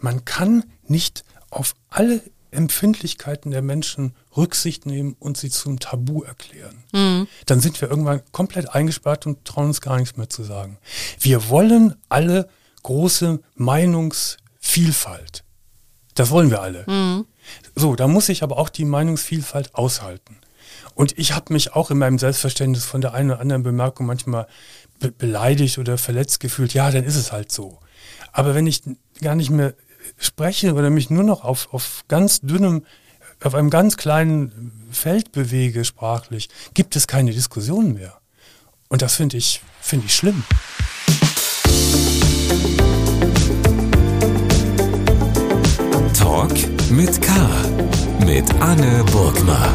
Man kann nicht auf alle Empfindlichkeiten der Menschen Rücksicht nehmen und sie zum Tabu erklären. Mhm. Dann sind wir irgendwann komplett eingesperrt und trauen uns gar nichts mehr zu sagen. Wir wollen alle große Meinungsvielfalt. Das wollen wir alle. Mhm. So, da muss ich aber auch die Meinungsvielfalt aushalten. Und ich habe mich auch in meinem Selbstverständnis von der einen oder anderen Bemerkung manchmal be beleidigt oder verletzt gefühlt. Ja, dann ist es halt so. Aber wenn ich gar nicht mehr spreche oder mich nur noch auf, auf ganz dünnem, auf einem ganz kleinen Feld bewege sprachlich, gibt es keine Diskussion mehr. Und das finde ich, finde ich schlimm. Talk mit K. Mit Anne Burgner.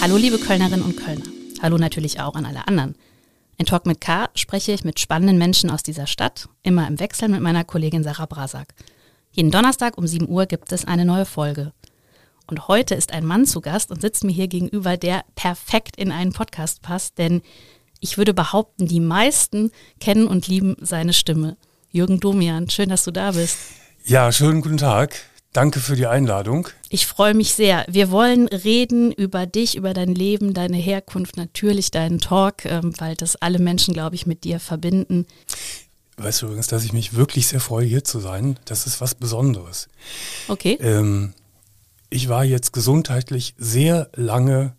Hallo liebe Kölnerinnen und Kölner. Hallo natürlich auch an alle anderen. In Talk mit K spreche ich mit spannenden Menschen aus dieser Stadt, immer im Wechsel mit meiner Kollegin Sarah Brasak. Jeden Donnerstag um 7 Uhr gibt es eine neue Folge. Und heute ist ein Mann zu Gast und sitzt mir hier gegenüber, der perfekt in einen Podcast passt, denn ich würde behaupten, die meisten kennen und lieben seine Stimme. Jürgen Domian, schön, dass du da bist. Ja, schönen guten Tag. Danke für die Einladung. Ich freue mich sehr. Wir wollen reden über dich, über dein Leben, deine Herkunft, natürlich deinen Talk, ähm, weil das alle Menschen, glaube ich, mit dir verbinden. Weißt du übrigens, dass ich mich wirklich sehr freue, hier zu sein. Das ist was Besonderes. Okay. Ähm, ich war jetzt gesundheitlich sehr lange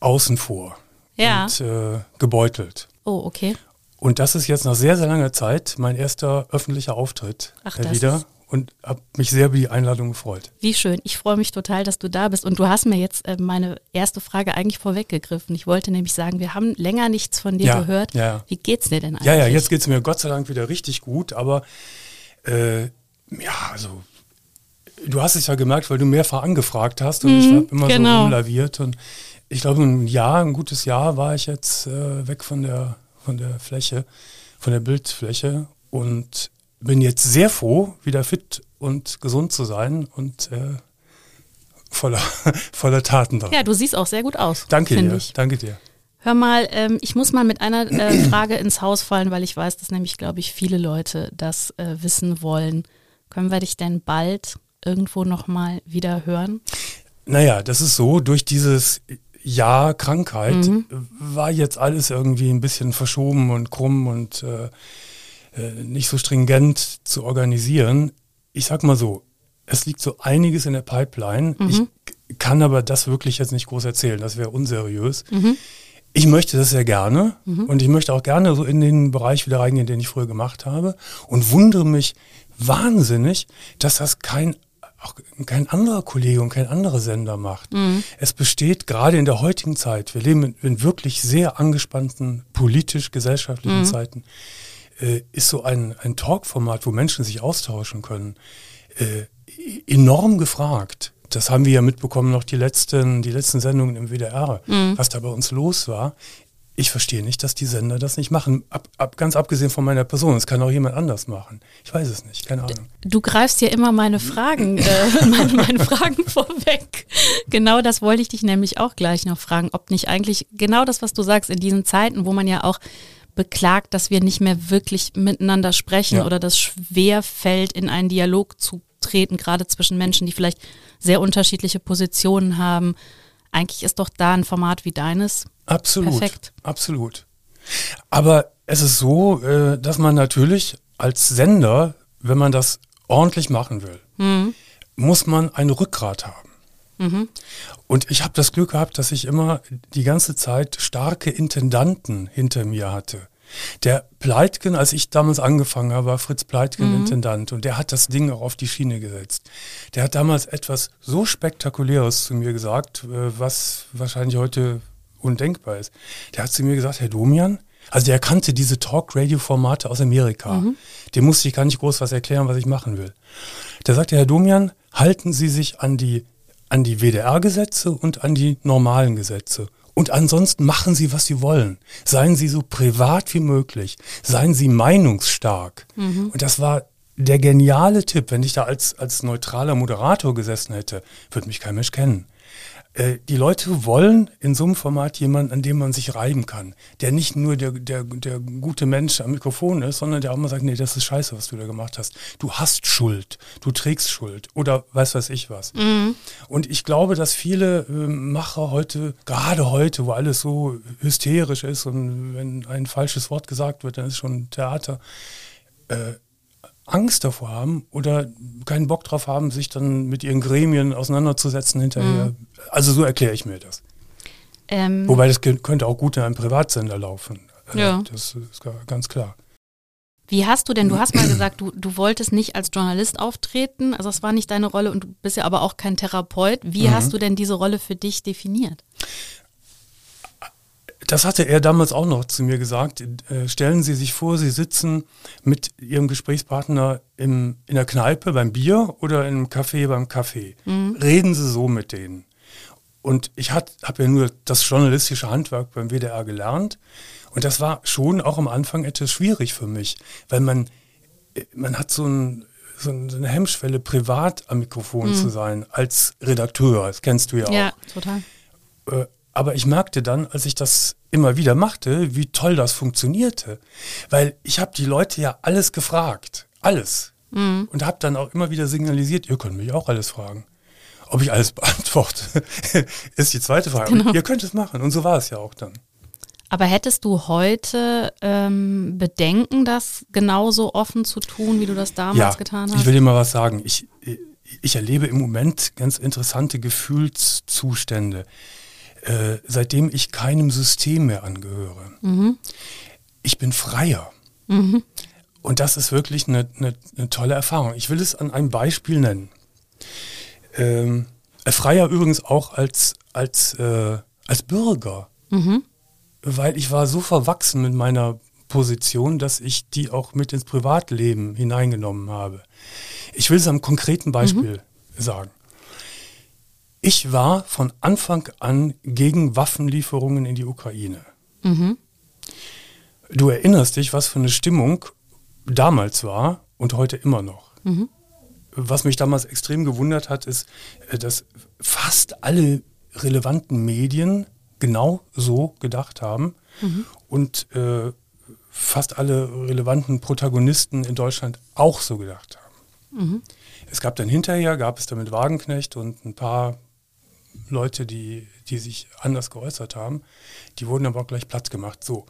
außen vor ja. und äh, gebeutelt. Oh, okay. Und das ist jetzt nach sehr, sehr langer Zeit mein erster öffentlicher Auftritt Ach, wieder. Und habe mich sehr über die Einladung gefreut. Wie schön. Ich freue mich total, dass du da bist. Und du hast mir jetzt äh, meine erste Frage eigentlich vorweggegriffen. Ich wollte nämlich sagen, wir haben länger nichts von dir Ja, gehört. ja. Wie geht's dir denn eigentlich? Ja, ja, jetzt geht es mir Gott sei Dank wieder richtig gut, aber äh, ja, also du hast es ja gemerkt, weil du mehrfach angefragt hast und ich Mhm, habe immer so genau. rumlaviert und ich glaube ein Jahr, ein gutes Jahr war ich jetzt äh, weg von der von der Fläche, von der Bildfläche und bin jetzt sehr froh, wieder fit und gesund zu sein und äh, voller voller Taten dran. Ja, du siehst auch sehr gut aus. danke dir, Ich. danke dir. Hör mal, ähm, ich muss mal mit einer äh, Frage ins Haus fallen, weil ich weiß, dass nämlich, glaube ich, viele Leute das äh, wissen wollen. Können wir dich denn bald irgendwo nochmal wieder hören? Naja, das ist so, durch dieses Jahr Krankheit Mhm. war jetzt alles irgendwie ein bisschen verschoben und krumm und äh, nicht so stringent zu organisieren. Ich sag mal so, es liegt so einiges in der Pipeline. Mhm. Ich kann aber das wirklich jetzt nicht groß erzählen, das wäre unseriös. Mhm. Ich möchte das sehr gerne und ich möchte auch gerne so in den Bereich wieder reingehen, den ich früher gemacht habe und wundere mich wahnsinnig, dass das kein auch kein anderer Kollege und kein anderer Sender macht. Es besteht gerade in der heutigen Zeit, wir leben in, in wirklich sehr angespannten politisch-gesellschaftlichen Zeiten, äh, ist so ein, ein Talkformat, wo Menschen sich austauschen können, äh, enorm gefragt. Das haben wir ja mitbekommen, noch die letzten, die letzten Sendungen im WDR, was da bei uns los war. Ich verstehe nicht, dass die Sender das nicht machen. Ab, ab, ganz abgesehen von meiner Person. Das kann auch jemand anders machen. Ich weiß es nicht, keine Ahnung. Du greifst ja immer meine Fragen, äh, meine, meine Fragen vorweg. Genau das wollte ich dich nämlich auch gleich noch fragen, ob nicht eigentlich genau das, was du sagst, in diesen Zeiten, wo man ja auch beklagt, dass wir nicht mehr wirklich miteinander sprechen Ja. oder das schwer fällt, in einen Dialog zu treten, gerade zwischen Menschen, die vielleicht sehr unterschiedliche Positionen haben. Eigentlich ist doch da ein Format wie deines Absolut. Perfekt. Absolut. Aber es ist so, äh, dass man natürlich als Sender, wenn man das ordentlich machen will, muss man ein Rückgrat haben. Und ich habe das Glück gehabt, dass ich immer die ganze Zeit starke Intendanten hinter mir hatte. Der Pleitgen, als ich damals angefangen habe, war Fritz Pleitgen Intendant und der hat das Ding auch auf die Schiene gesetzt. Der hat damals etwas so Spektakuläres zu mir gesagt, äh, was wahrscheinlich heute undenkbar ist. Der hat zu mir gesagt, Herr Domian, also der kannte diese Talk-Radio-Formate aus Amerika. Dem musste ich gar nicht groß was erklären, was ich machen will. Der sagte, Herr Domian, halten Sie sich an die, an die WDR-Gesetze und an die normalen Gesetze. Und ansonsten machen Sie, was Sie wollen. Seien Sie so privat wie möglich. Seien Sie meinungsstark. Und das war der geniale Tipp. Wenn ich da als, als neutraler Moderator gesessen hätte, würde mich kein Mensch kennen. Äh, die Leute wollen in so einem Format jemanden, an dem man sich reiben kann, der nicht nur der, der, der gute Mensch am Mikrofon ist, sondern der auch mal sagt, nee, das ist scheiße, was du da gemacht hast. Du hast Schuld, du trägst Schuld oder weiß was ich was. Mhm. Und ich glaube, dass viele äh, Macher heute, gerade heute, wo alles so hysterisch ist und wenn ein falsches Wort gesagt wird, dann ist schon Theater, äh, Angst davor haben oder keinen Bock drauf haben, sich dann mit ihren Gremien auseinanderzusetzen hinterher. Mhm. Also so erkläre ich mir das. Ähm, Wobei das könnte auch gut in einem Privatsender laufen. Äh, ja. Das ist ganz klar. Wie hast du denn, du hast mal gesagt, du, du wolltest nicht als Journalist auftreten, also das war nicht deine Rolle und du bist ja aber auch kein Therapeut. Wie mhm. hast du denn diese Rolle für dich definiert? Das hatte er damals auch noch zu mir gesagt. Äh, stellen Sie sich vor, Sie sitzen mit Ihrem Gesprächspartner im, in der Kneipe beim Bier oder im Café beim Kaffee. Mhm. Reden Sie so mit denen. Und ich habe ja nur das journalistische Handwerk beim WDR gelernt. Und das war schon auch am Anfang etwas schwierig für mich, weil man, äh, man hat so, ein, so eine Hemmschwelle, privat am Mikrofon mhm. zu sein, als Redakteur. Das kennst du ja auch. Ja, total. Äh, aber ich merkte dann, als ich das immer wieder machte, wie toll das funktionierte. Weil ich habe die Leute ja alles gefragt. Alles. Mhm. Und habe dann auch immer wieder signalisiert, ihr könnt mich auch alles fragen. Ob ich alles beantworte, ist die zweite Frage. Genau. Ihr könnt es machen. Und so war es ja auch dann. Aber hättest du heute ähm, Bedenken, das genauso offen zu tun, wie du das damals ja, getan hast? Ich will dir mal was sagen. Ich, ich erlebe im Moment ganz interessante Gefühlszustände. Äh, seitdem ich keinem System mehr angehöre. Mhm. Ich bin freier. Mhm. Und das ist wirklich eine, eine, eine, tolle Erfahrung. Ich will es an einem Beispiel nennen. Ähm, freier übrigens auch als, als, äh, als Bürger. Mhm. Weil ich war so verwachsen mit meiner Position, dass ich die auch mit ins Privatleben hineingenommen habe. Ich will es am konkreten Beispiel mhm. sagen. Ich war von Anfang an gegen Waffenlieferungen in die Ukraine. Mhm. Du erinnerst dich, was für eine Stimmung damals war und heute immer noch. Mhm. Was mich damals extrem gewundert hat, ist, äh, dass fast alle relevanten Medien genau so gedacht haben mhm. und äh, fast alle relevanten Protagonisten in Deutschland auch so gedacht haben. Mhm. Es gab dann hinterher, gab es damit Wagenknecht und ein paar Leute, die, die sich anders geäußert haben, die wurden aber auch gleich Platz gemacht. So.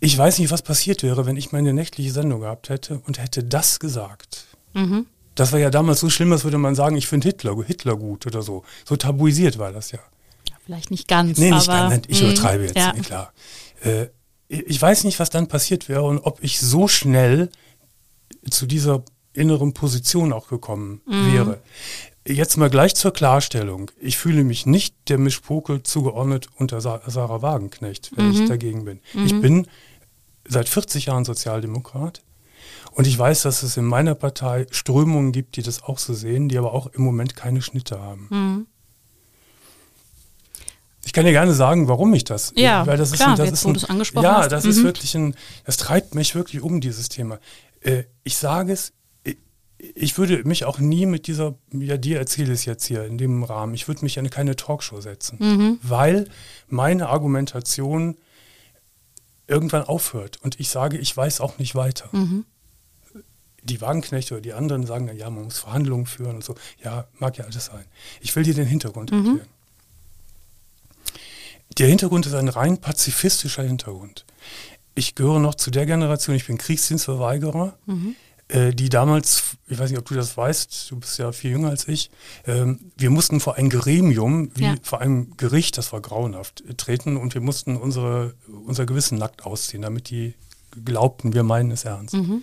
Ich weiß nicht, was passiert wäre, wenn ich meine nächtliche Sendung gehabt hätte und hätte das gesagt. Mhm. Das war ja damals so schlimm, als würde man sagen, ich finde Hitler, Hitler gut oder so. So tabuisiert war das ja. ja vielleicht nicht ganz. Nee, nicht ganz. Ich mh, übertreibe jetzt, ja. klar. Äh, ich weiß nicht, was dann passiert wäre und ob ich so schnell zu dieser inneren Position auch gekommen mhm. wäre. Jetzt mal gleich zur Klarstellung. Ich fühle mich nicht der Mischpoke zugeordnet unter Sarah Wagenknecht, wenn mhm. ich dagegen bin. Mhm. Ich bin seit 40 Jahren Sozialdemokrat und ich weiß, dass es in meiner Partei Strömungen gibt, die das auch so sehen, die aber auch im Moment keine Schnitte haben. Mhm. Ich kann dir gerne sagen, warum ich das. Ja, weil das klar, ist, ein, das jetzt, ist ein, angesprochen Ja, hast. das ist mhm. wirklich ein, das treibt mich wirklich um dieses Thema. Äh, ich sage es, ich würde mich auch nie mit dieser, ja, dir erzähle es jetzt hier in dem Rahmen, ich würde mich in keine Talkshow setzen, mhm. weil meine Argumentation irgendwann aufhört und ich sage, ich weiß auch nicht weiter. Mhm. Die Wagenknechte oder die anderen sagen dann, ja, man muss Verhandlungen führen und so. Ja, mag ja alles sein. Ich will dir den Hintergrund mhm. erklären. Der Hintergrund ist ein rein pazifistischer Hintergrund. Ich gehöre noch zu der Generation, ich bin Kriegsdienstverweigerer. Mhm die damals, ich weiß nicht, ob du das weißt, du bist ja viel jünger als ich, ähm, wir mussten vor ein Gremium, wie ja. vor einem Gericht, das war grauenhaft, äh, treten und wir mussten unsere, unser Gewissen nackt ausziehen, damit die glaubten, wir meinen es ernst. Mhm.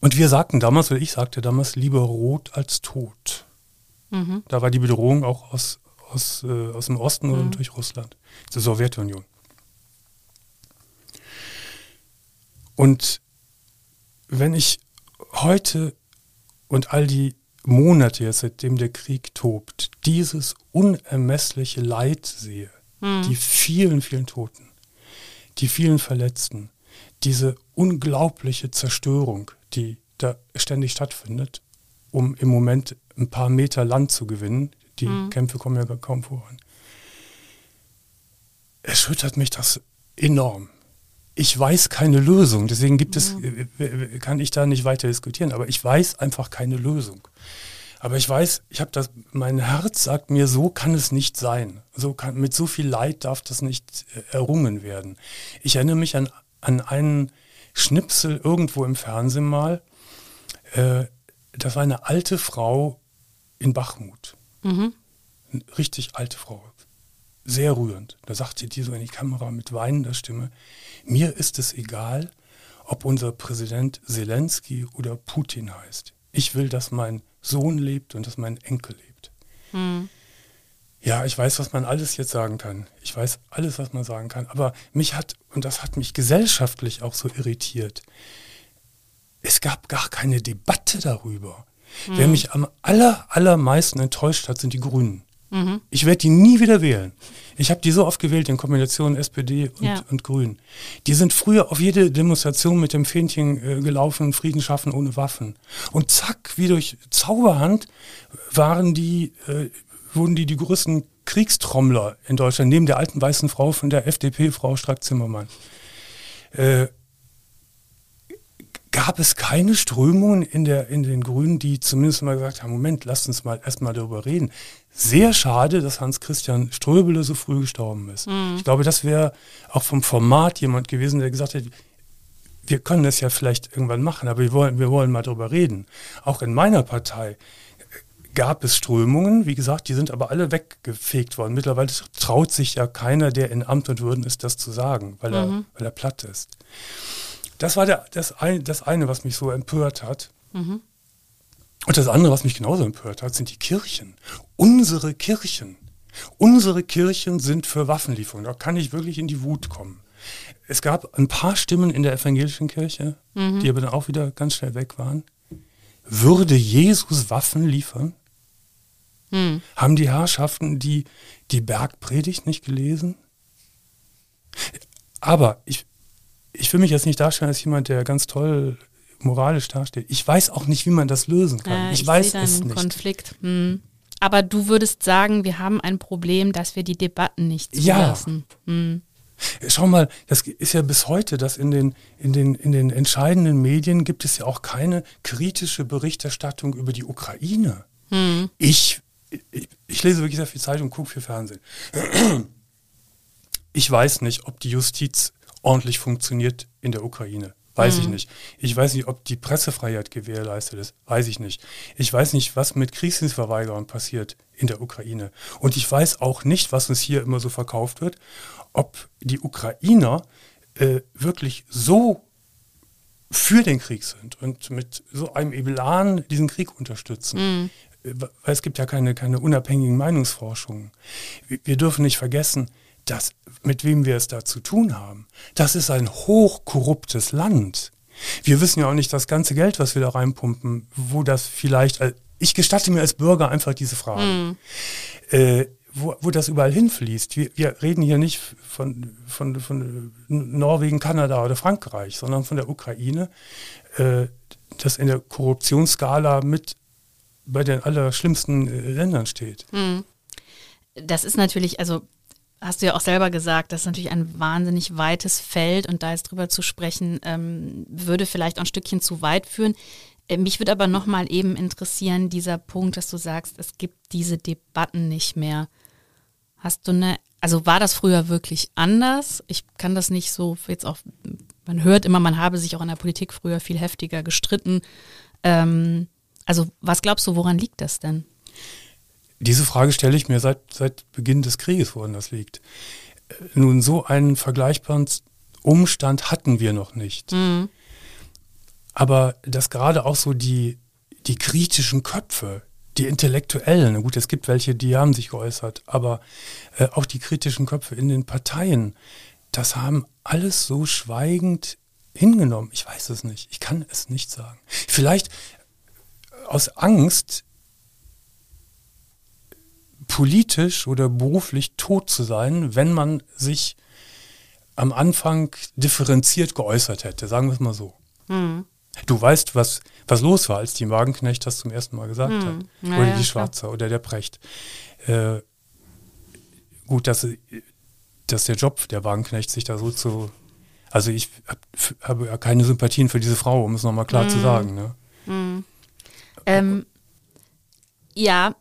Und wir sagten damals, oder ich sagte damals, lieber rot als tot. Mhm. Da war die Bedrohung auch aus, aus, äh, aus dem Osten mhm. und durch Russland, die Sowjetunion. Und wenn ich heute und all die Monate jetzt, seitdem der Krieg tobt, dieses unermessliche Leid sehe, mhm. die vielen, vielen Toten, die vielen Verletzten, diese unglaubliche Zerstörung, die da ständig stattfindet, um im Moment ein paar Meter Land zu gewinnen. Die mhm. Kämpfe kommen ja kaum voran. Erschüttert mich das enorm. Ich weiß keine Lösung, deswegen gibt es, mhm. Äh, kann ich da nicht weiter diskutieren, aber ich weiß einfach keine Lösung. Aber ich weiß, ich habe das, mein Herz sagt mir, so kann es nicht sein. So kann, mit so viel Leid darf das nicht äh, errungen werden. Ich erinnere mich an, an einen Schnipsel irgendwo im Fernsehen mal. Äh, das war eine alte Frau in Bachmut. Mhm. Eine richtig alte Frau. Sehr rührend. Da sagte die so in die Kamera mit weinender Stimme, mir ist es egal, ob unser Präsident Zelensky oder Putin heißt. Ich will, dass mein Sohn lebt und dass mein Enkel lebt. Mhm. Ja, ich weiß, was man alles jetzt sagen kann. Ich weiß alles, was man sagen kann. Aber mich hat, und das hat mich gesellschaftlich auch so irritiert, es gab gar keine Debatte darüber. Mhm. Wer mich am aller, allermeisten enttäuscht hat, sind die Grünen. Mhm. Ich werde die nie wieder wählen. Ich habe die so oft gewählt in Kombination SPD und, ja. und Grün. Die sind früher auf jede Demonstration mit dem Fähnchen äh, gelaufen, Frieden schaffen ohne Waffen. Und zack, wie durch Zauberhand waren die, äh, wurden die die größten Kriegstrommler in Deutschland, neben der alten weißen Frau von der FDP, Frau Strack-Zimmermann. Äh, gab es keine Strömungen in, der, in den Grünen, die zumindest mal gesagt haben, Moment, lasst uns mal erstmal darüber reden. Sehr schade, dass Hans-Christian Ströbele so früh gestorben ist. Mhm. Ich glaube, das wäre auch vom Format jemand gewesen, der gesagt hätte, wir können das ja vielleicht irgendwann machen, aber wir wollen, wir wollen mal darüber reden. Auch in meiner Partei gab es Strömungen, wie gesagt, die sind aber alle weggefegt worden. Mittlerweile traut sich ja keiner, der in Amt und Würden ist, das zu sagen, weil, mhm. er, weil er platt ist. Das war der, das, ein, das eine, was mich so empört hat. Mhm. Und das andere, was mich genauso empört hat, sind die Kirchen. Unsere Kirchen. Unsere Kirchen sind für Waffenlieferungen. Da kann ich wirklich in die Wut kommen. Es gab ein paar Stimmen in der evangelischen Kirche, mhm. die aber dann auch wieder ganz schnell weg waren. Würde Jesus Waffen liefern? Mhm. Haben die Herrschaften die, die Bergpredigt nicht gelesen? Aber ich, ich will mich jetzt nicht darstellen als jemand, der ganz toll moralisch dasteht. Ich weiß auch nicht, wie man das lösen kann. Äh, ich, ich weiß es nicht. Konflikt. Hm. Aber du würdest sagen, wir haben ein Problem, dass wir die Debatten nicht zulassen. Ja. Hm. Schau mal, das ist ja bis heute, dass in den, in, den, in den entscheidenden Medien gibt es ja auch keine kritische Berichterstattung über die Ukraine. Hm. Ich, ich, ich, lese wirklich sehr viel Zeitung und gucke viel Fernsehen. Ich weiß nicht, ob die Justiz ordentlich funktioniert in der Ukraine. Weiß mhm. ich nicht. Ich weiß nicht, ob die Pressefreiheit gewährleistet ist. Weiß ich nicht. Ich weiß nicht, was mit Kriegsdienstverweigerern passiert in der Ukraine. Und ich weiß auch nicht, was uns hier immer so verkauft wird, ob die Ukrainer äh, wirklich so für den Krieg sind und mit so einem Elan diesen Krieg unterstützen. Mhm. Äh, weil es gibt ja keine, keine unabhängigen Meinungsforschungen. Wir, wir dürfen nicht vergessen, das, mit wem wir es da zu tun haben, das ist ein hochkorruptes Land. Wir wissen ja auch nicht das ganze Geld, was wir da reinpumpen, wo das vielleicht, äh, ich gestatte mir als Bürger einfach diese Frage, mm. äh, wo, wo das überall hinfließt. Wir, wir reden hier nicht von, von, von Norwegen, Kanada oder Frankreich, sondern von der Ukraine, äh, das in der Korruptionsskala mit bei den allerschlimmsten äh, Ländern steht. Mm. Das ist natürlich, also hast du ja auch selber gesagt, das ist natürlich ein wahnsinnig weites Feld und da jetzt drüber zu sprechen, ähm, würde vielleicht auch ein Stückchen zu weit führen. Äh, mich würde aber nochmal eben interessieren, dieser Punkt, dass du sagst, es gibt diese Debatten nicht mehr. Hast du eine, also war das früher wirklich anders? Ich kann das nicht so jetzt auch, man hört immer, man habe sich auch in der Politik früher viel heftiger gestritten. Ähm, also was glaubst du, woran liegt das denn? Diese Frage stelle ich mir seit, seit Beginn des Krieges, woran das liegt. Nun, so einen vergleichbaren Umstand hatten wir noch nicht. Mhm. Aber dass gerade auch so die, die kritischen Köpfe, die Intellektuellen, gut, es gibt welche, die haben sich geäußert, aber äh, auch die kritischen Köpfe in den Parteien, das haben alles so schweigend hingenommen. Ich weiß es nicht. Ich kann es nicht sagen. Vielleicht aus Angst, politisch oder beruflich tot zu sein, wenn man sich am Anfang differenziert geäußert hätte, sagen wir es mal so. Mhm. Du weißt, was, was los war, als die Wagenknecht das zum ersten Mal gesagt Hm, hat. na oder die klar. Schwarze oder der Precht. Äh, gut, dass, dass der Job der Wagenknecht sich da so zu. Also ich hab, habe ja keine Sympathien für diese Frau, um es nochmal klar Hm. zu sagen. Ne? Ähm, ja,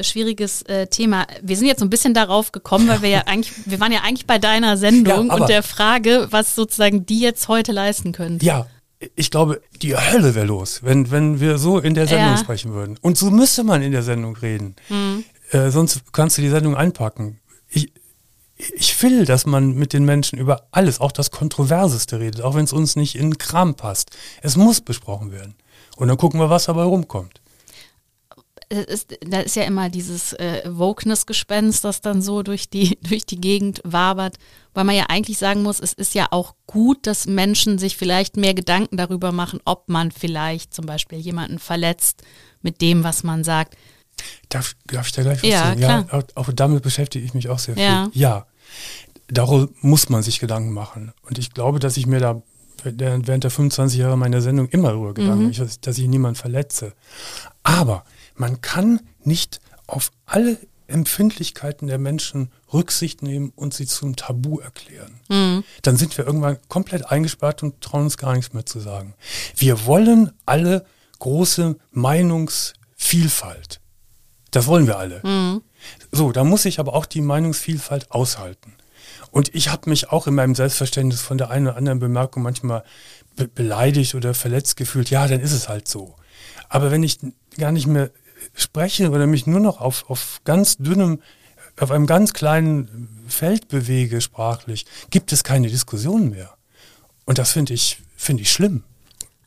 schwieriges äh, Thema. Wir sind jetzt so ein bisschen darauf gekommen, weil wir ja eigentlich, wir waren ja eigentlich bei deiner Sendung Ja, und der Frage, was sozusagen die jetzt heute leisten können. Ja, ich glaube, die Hölle wäre los, wenn, wenn wir so in der Sendung Ja. sprechen würden. Und so müsste man in der Sendung reden. Äh, sonst kannst du die Sendung einpacken. Ich, ich will, dass man mit den Menschen über alles, auch das Kontroverseste redet, auch wenn es uns nicht in den Kram passt. Es muss besprochen werden. Und dann gucken wir, was dabei rumkommt. Es ist, da ist ja immer dieses äh, Wokeness-Gespenst, das dann so durch die, durch die Gegend wabert, weil man ja eigentlich sagen muss, es ist ja auch gut, dass Menschen sich vielleicht mehr Gedanken darüber machen, ob man vielleicht zum Beispiel jemanden verletzt mit dem, was man sagt. Darf, darf ich da gleich was Ja, sagen? klar. auch, auch damit beschäftige ich mich auch sehr viel. Ja. ja. Darum muss man sich Gedanken machen. Und ich glaube, dass ich mir da während der 25 Jahre meiner Sendung immer darüber Gedanken Mhm. dass ich niemanden verletze. Aber man kann nicht auf alle Empfindlichkeiten der Menschen Rücksicht nehmen und sie zum Tabu erklären. Mhm. Dann sind wir irgendwann komplett eingesperrt und trauen uns gar nichts mehr zu sagen. Wir wollen alle große Meinungsvielfalt. Das wollen wir alle. Mhm. So, da muss ich aber auch die Meinungsvielfalt aushalten. Und ich habe mich auch in meinem Selbstverständnis von der einen oder anderen Bemerkung manchmal be beleidigt oder verletzt gefühlt. Ja, dann ist es halt so. Aber wenn ich gar nicht mehr spreche oder mich nur noch auf, auf ganz dünnem, auf einem ganz kleinen Feld bewege sprachlich, gibt es keine Diskussion mehr. Und das finde ich, finde ich schlimm.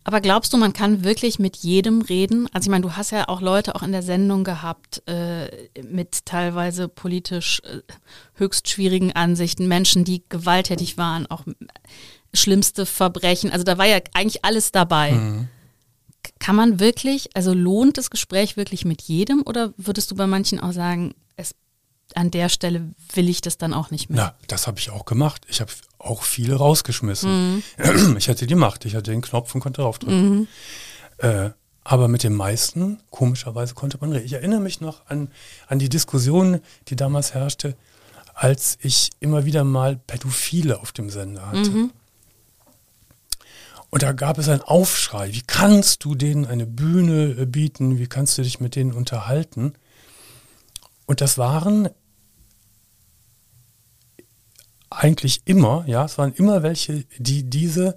Aber glaubst du, man kann wirklich mit jedem reden? Also ich meine, du hast ja auch Leute auch in der Sendung gehabt äh, mit teilweise politisch äh, höchst schwierigen Ansichten, Menschen, die gewalttätig waren, auch schlimmste Verbrechen. Also da war ja eigentlich alles dabei. K- Kann man wirklich, also lohnt das Gespräch wirklich mit jedem oder würdest du bei manchen auch sagen, es an der Stelle will ich das dann auch nicht mehr? Na, das habe ich auch gemacht. Ich habe auch viele rausgeschmissen. Ich hatte die Macht, ich hatte den Knopf und konnte draufdrücken. Äh, aber mit den meisten, komischerweise, konnte man reden. Ich erinnere mich noch an, an die Diskussion, die damals herrschte, als ich immer wieder mal Pädophile auf dem Sender hatte. Und da gab es einen Aufschrei. Wie kannst du denen eine Bühne äh, bieten? Wie kannst du dich mit denen unterhalten? Und das waren eigentlich immer, ja, es waren immer welche, die diese,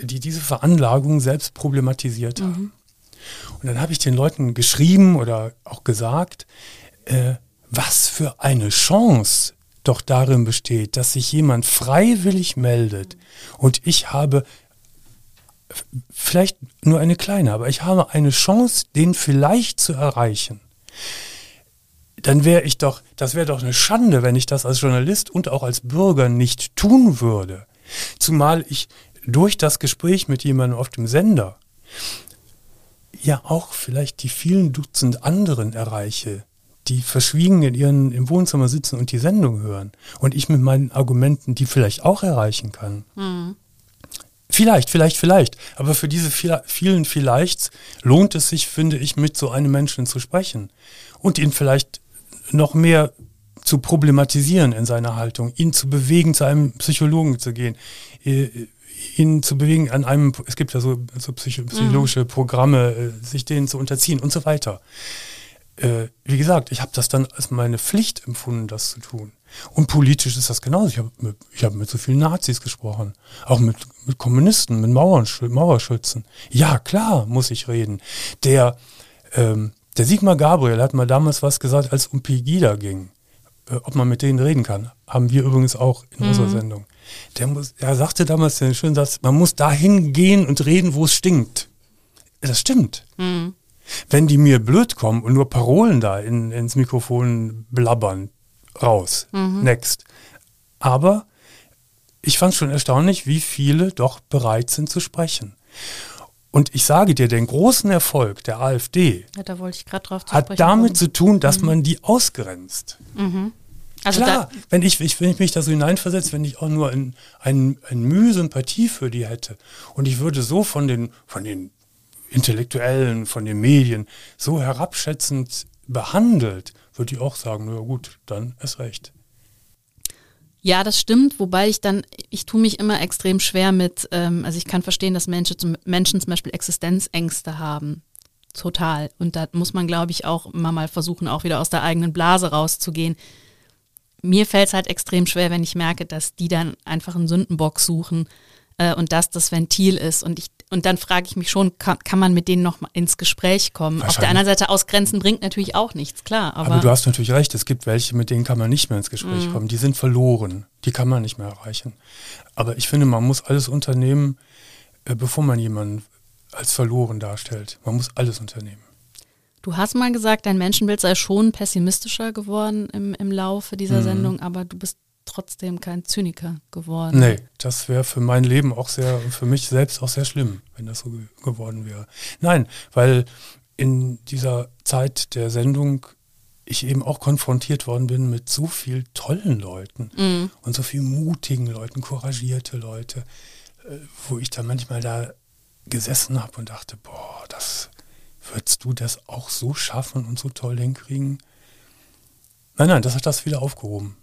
die diese Veranlagung selbst problematisiert haben. Und dann habe ich den Leuten geschrieben oder auch gesagt, äh, was für eine Chance doch darin besteht, dass sich jemand freiwillig meldet und ich habe vielleicht nur eine kleine, aber ich habe eine Chance, den vielleicht zu erreichen dann wäre ich doch, das wäre doch eine Schande, wenn ich das als Journalist und auch als Bürger nicht tun würde. Zumal ich durch das Gespräch mit jemandem auf dem Sender ja auch vielleicht die vielen Dutzend anderen erreiche, die verschwiegen in ihren im Wohnzimmer sitzen und die Sendung hören und ich mit meinen Argumenten die vielleicht auch erreichen kann. Vielleicht, vielleicht, vielleicht. Aber für diese viel- vielen Vielleichts lohnt es sich, finde ich, mit so einem Menschen zu sprechen und ihn vielleicht noch mehr zu problematisieren in seiner Haltung, ihn zu bewegen, zu einem Psychologen zu gehen, äh, ihn zu bewegen an einem, es gibt ja so, so psycho- psychologische Programme, äh, sich denen zu unterziehen und so weiter. Äh, wie gesagt, ich habe das dann als meine Pflicht empfunden, das zu tun. Und politisch ist das genauso. Ich habe mit, ich hab mit so vielen Nazis gesprochen, auch mit, mit Kommunisten, mit Mauernsch Mauerschützen. Ja, klar, muss ich reden. Der, ähm, der Sigmar Gabriel hat mal damals was gesagt, als um Pegida ging. Äh, ob man mit denen reden kann. Haben wir übrigens auch in unserer Sendung. Der, muss, er sagte damals den schönen Satz, man muss dahin gehen und reden, wo es stinkt. Das stimmt. Wenn die mir blöd kommen und nur Parolen da in, ins Mikrofon blabbern, raus, next. Aber ich fand es schon erstaunlich, wie viele doch bereit sind zu sprechen. Und ich sage dir, den großen Erfolg der AfD Ja, da hat damit kommen. zu tun, dass man die ausgrenzt. Also Klar, wenn ich, ich, wenn ich mich da so hineinversetze, wenn ich auch nur ein, ein, ein Mühe Sympathie für die hätte und ich würde so von den, von den Intellektuellen, von den Medien so herabschätzend behandelt, würde ich auch sagen, na gut, dann ist recht. Ja, das stimmt, wobei ich dann, ich tue mich immer extrem schwer mit, ähm, also ich kann verstehen, dass Menschen zum, Menschen zum Beispiel Existenzängste haben. Total. Und da muss man, glaube ich, auch immer mal versuchen, auch wieder aus der eigenen Blase rauszugehen. Mir fällt es halt extrem schwer, wenn ich merke, dass die dann einfach einen Sündenbock suchen äh, und das das Ventil ist. Und ich und dann frage ich mich schon, kann, kann man mit denen noch mal ins Gespräch kommen? Auf der anderen Seite ausgrenzen bringt natürlich auch nichts, klar. Aber, Aber, du hast natürlich recht, es gibt welche, mit denen kann man nicht mehr ins Gespräch Mhm. kommen. Die sind verloren, die kann man nicht mehr erreichen. Aber ich finde, man muss alles unternehmen, äh, bevor man jemanden als verloren darstellt. Man muss alles unternehmen. du hast mal gesagt, dein Menschenbild sei schon pessimistischer geworden im, im Laufe Mhm. dieser Sendung, aber du bist trotzdem kein Zyniker geworden. Nee, das wäre für mein Leben auch sehr, für mich selbst auch sehr schlimm, wenn das so ge geworden wäre. Nein, weil in dieser Zeit der Sendung ich eben auch konfrontiert worden bin mit so viel tollen Leuten Mhm. und so viel mutigen Leuten, couragierte Leute, äh, wo ich da manchmal da gesessen habe und dachte, boah, das würdest du das auch so schaffen und so toll hinkriegen? Nein, nein, das hat das wieder aufgehoben.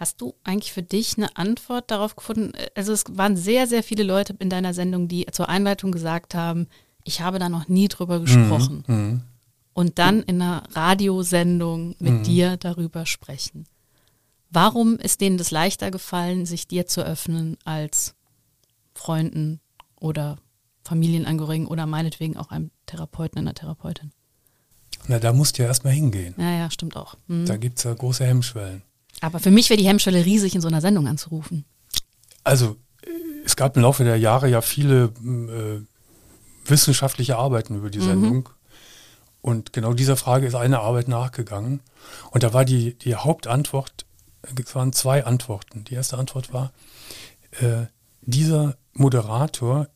Hast du eigentlich für dich eine Antwort darauf gefunden? Also es waren sehr, sehr viele Leute in deiner Sendung, die zur Einleitung gesagt haben, ich habe da noch nie drüber gesprochen. Mhm. Und dann in einer Radiosendung mit dir darüber sprechen. Warum ist denen das leichter gefallen, sich dir zu öffnen als Freunden oder Familienangehörigen oder meinetwegen auch einem Therapeuten, einer Therapeutin? Na, da musst du ja erstmal hingehen. Ja, ja, stimmt auch. Mhm. Da gibt es ja große Hemmschwellen. Aber für mich wäre die Hemmschwelle riesig, in so einer Sendung anzurufen. Also es gab im Laufe der Jahre ja viele m, äh, wissenschaftliche Arbeiten über die Sendung. Und genau dieser Frage ist eine Arbeit nachgegangen. Und da war die, die Hauptantwort, es waren zwei Antworten. Die erste Antwort war, äh, dieser Moderator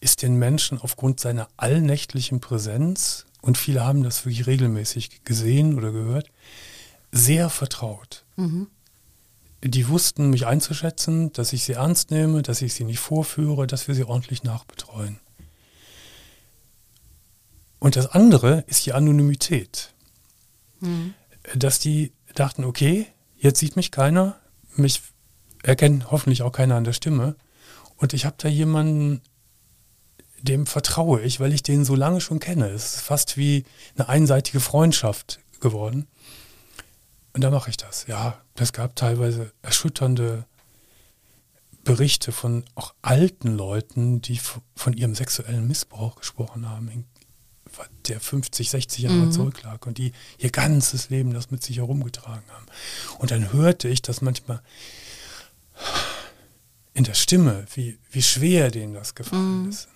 ist den Menschen aufgrund seiner allnächtlichen Präsenz, und viele haben das wirklich regelmäßig gesehen oder gehört, sehr vertraut. Die wussten mich einzuschätzen, dass ich sie ernst nehme, dass ich sie nicht vorführe, dass wir sie ordentlich nachbetreuen. Und das andere ist die Anonymität. Dass die dachten, okay, jetzt sieht mich keiner, mich erkennt hoffentlich auch keiner an der Stimme. Und ich habe da jemanden, dem vertraue ich, weil ich den so lange schon kenne. Es ist fast wie eine einseitige Freundschaft geworden. Und da mache ich das. Ja, es gab teilweise erschütternde Berichte von auch alten Leuten, die von ihrem sexuellen Missbrauch gesprochen haben, der 50, 60 Jahre zurücklag und die ihr ganzes Leben das mit sich herumgetragen haben. Und dann hörte ich das manchmal in der Stimme, wie, wie schwer denen das gefallen ist.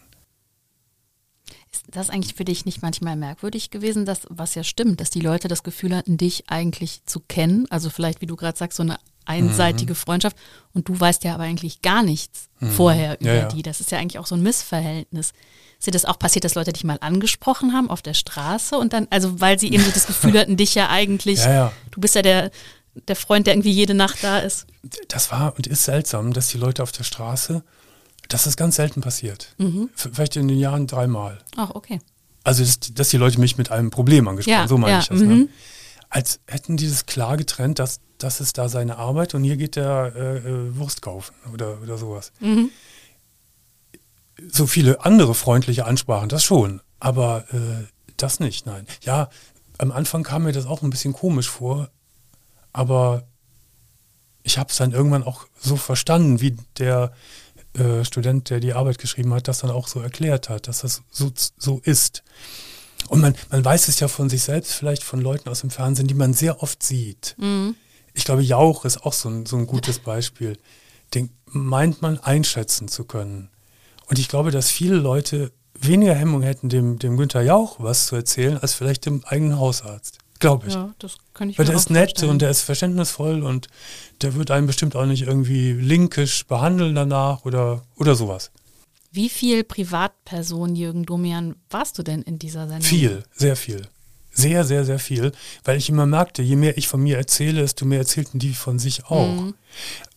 Ist das eigentlich für dich nicht manchmal merkwürdig gewesen, dass, was ja stimmt, dass die Leute das Gefühl hatten, dich eigentlich zu kennen? Also vielleicht, wie du gerade sagst, so eine einseitige Freundschaft und du weißt ja aber eigentlich gar nichts vorher über ja. die. Das ist ja eigentlich auch so ein Missverhältnis. Ist dir das auch passiert, dass Leute dich mal angesprochen haben auf der Straße und dann, also weil sie eben so das Gefühl hatten, dich ja eigentlich, Ja, ja. du bist ja der, der Freund, der irgendwie jede Nacht da ist. das war und ist seltsam, dass die Leute auf der Straße, das ist ganz selten passiert. V- Vielleicht in den Jahren dreimal. Ach, okay. Also, dass, dass die Leute mich mit einem Problem angesprochen Ja, so meine ja, ich das. Ne? mhm. Als hätten die das klar getrennt, dass das ist da seine Arbeit und hier geht der äh, äh, Wurst kaufen oder, oder sowas. Mhm. So viele andere freundliche Ansprachen, das schon, aber äh, das nicht, nein. Ja, am Anfang kam mir das auch ein bisschen komisch vor, aber ich habe es dann irgendwann auch so verstanden, wie der äh, Student, der die Arbeit geschrieben hat, das dann auch so erklärt hat, dass das so, so ist. Und man, man weiß es ja von sich selbst, vielleicht von Leuten aus dem Fernsehen, die man sehr oft sieht. Ich glaube, Jauch ist auch so ein, so ein gutes Beispiel. Den meint man einschätzen zu können. Und ich glaube, dass viele Leute weniger Hemmung hätten, dem, dem Günther Jauch was zu erzählen, als vielleicht dem eigenen Hausarzt. Glaube ich. Ja, das kann ich Weil der ist nett vorstellen. und der ist verständnisvoll und der wird einen bestimmt auch nicht irgendwie linkisch behandeln danach oder, oder sowas. Wie viel Privatperson, Jürgen Domian, warst du denn in dieser Sendung? Viel, sehr viel. Sehr, sehr, sehr viel, weil ich immer merkte, je mehr ich von mir erzähle, desto mehr erzählten die von sich auch. Mhm.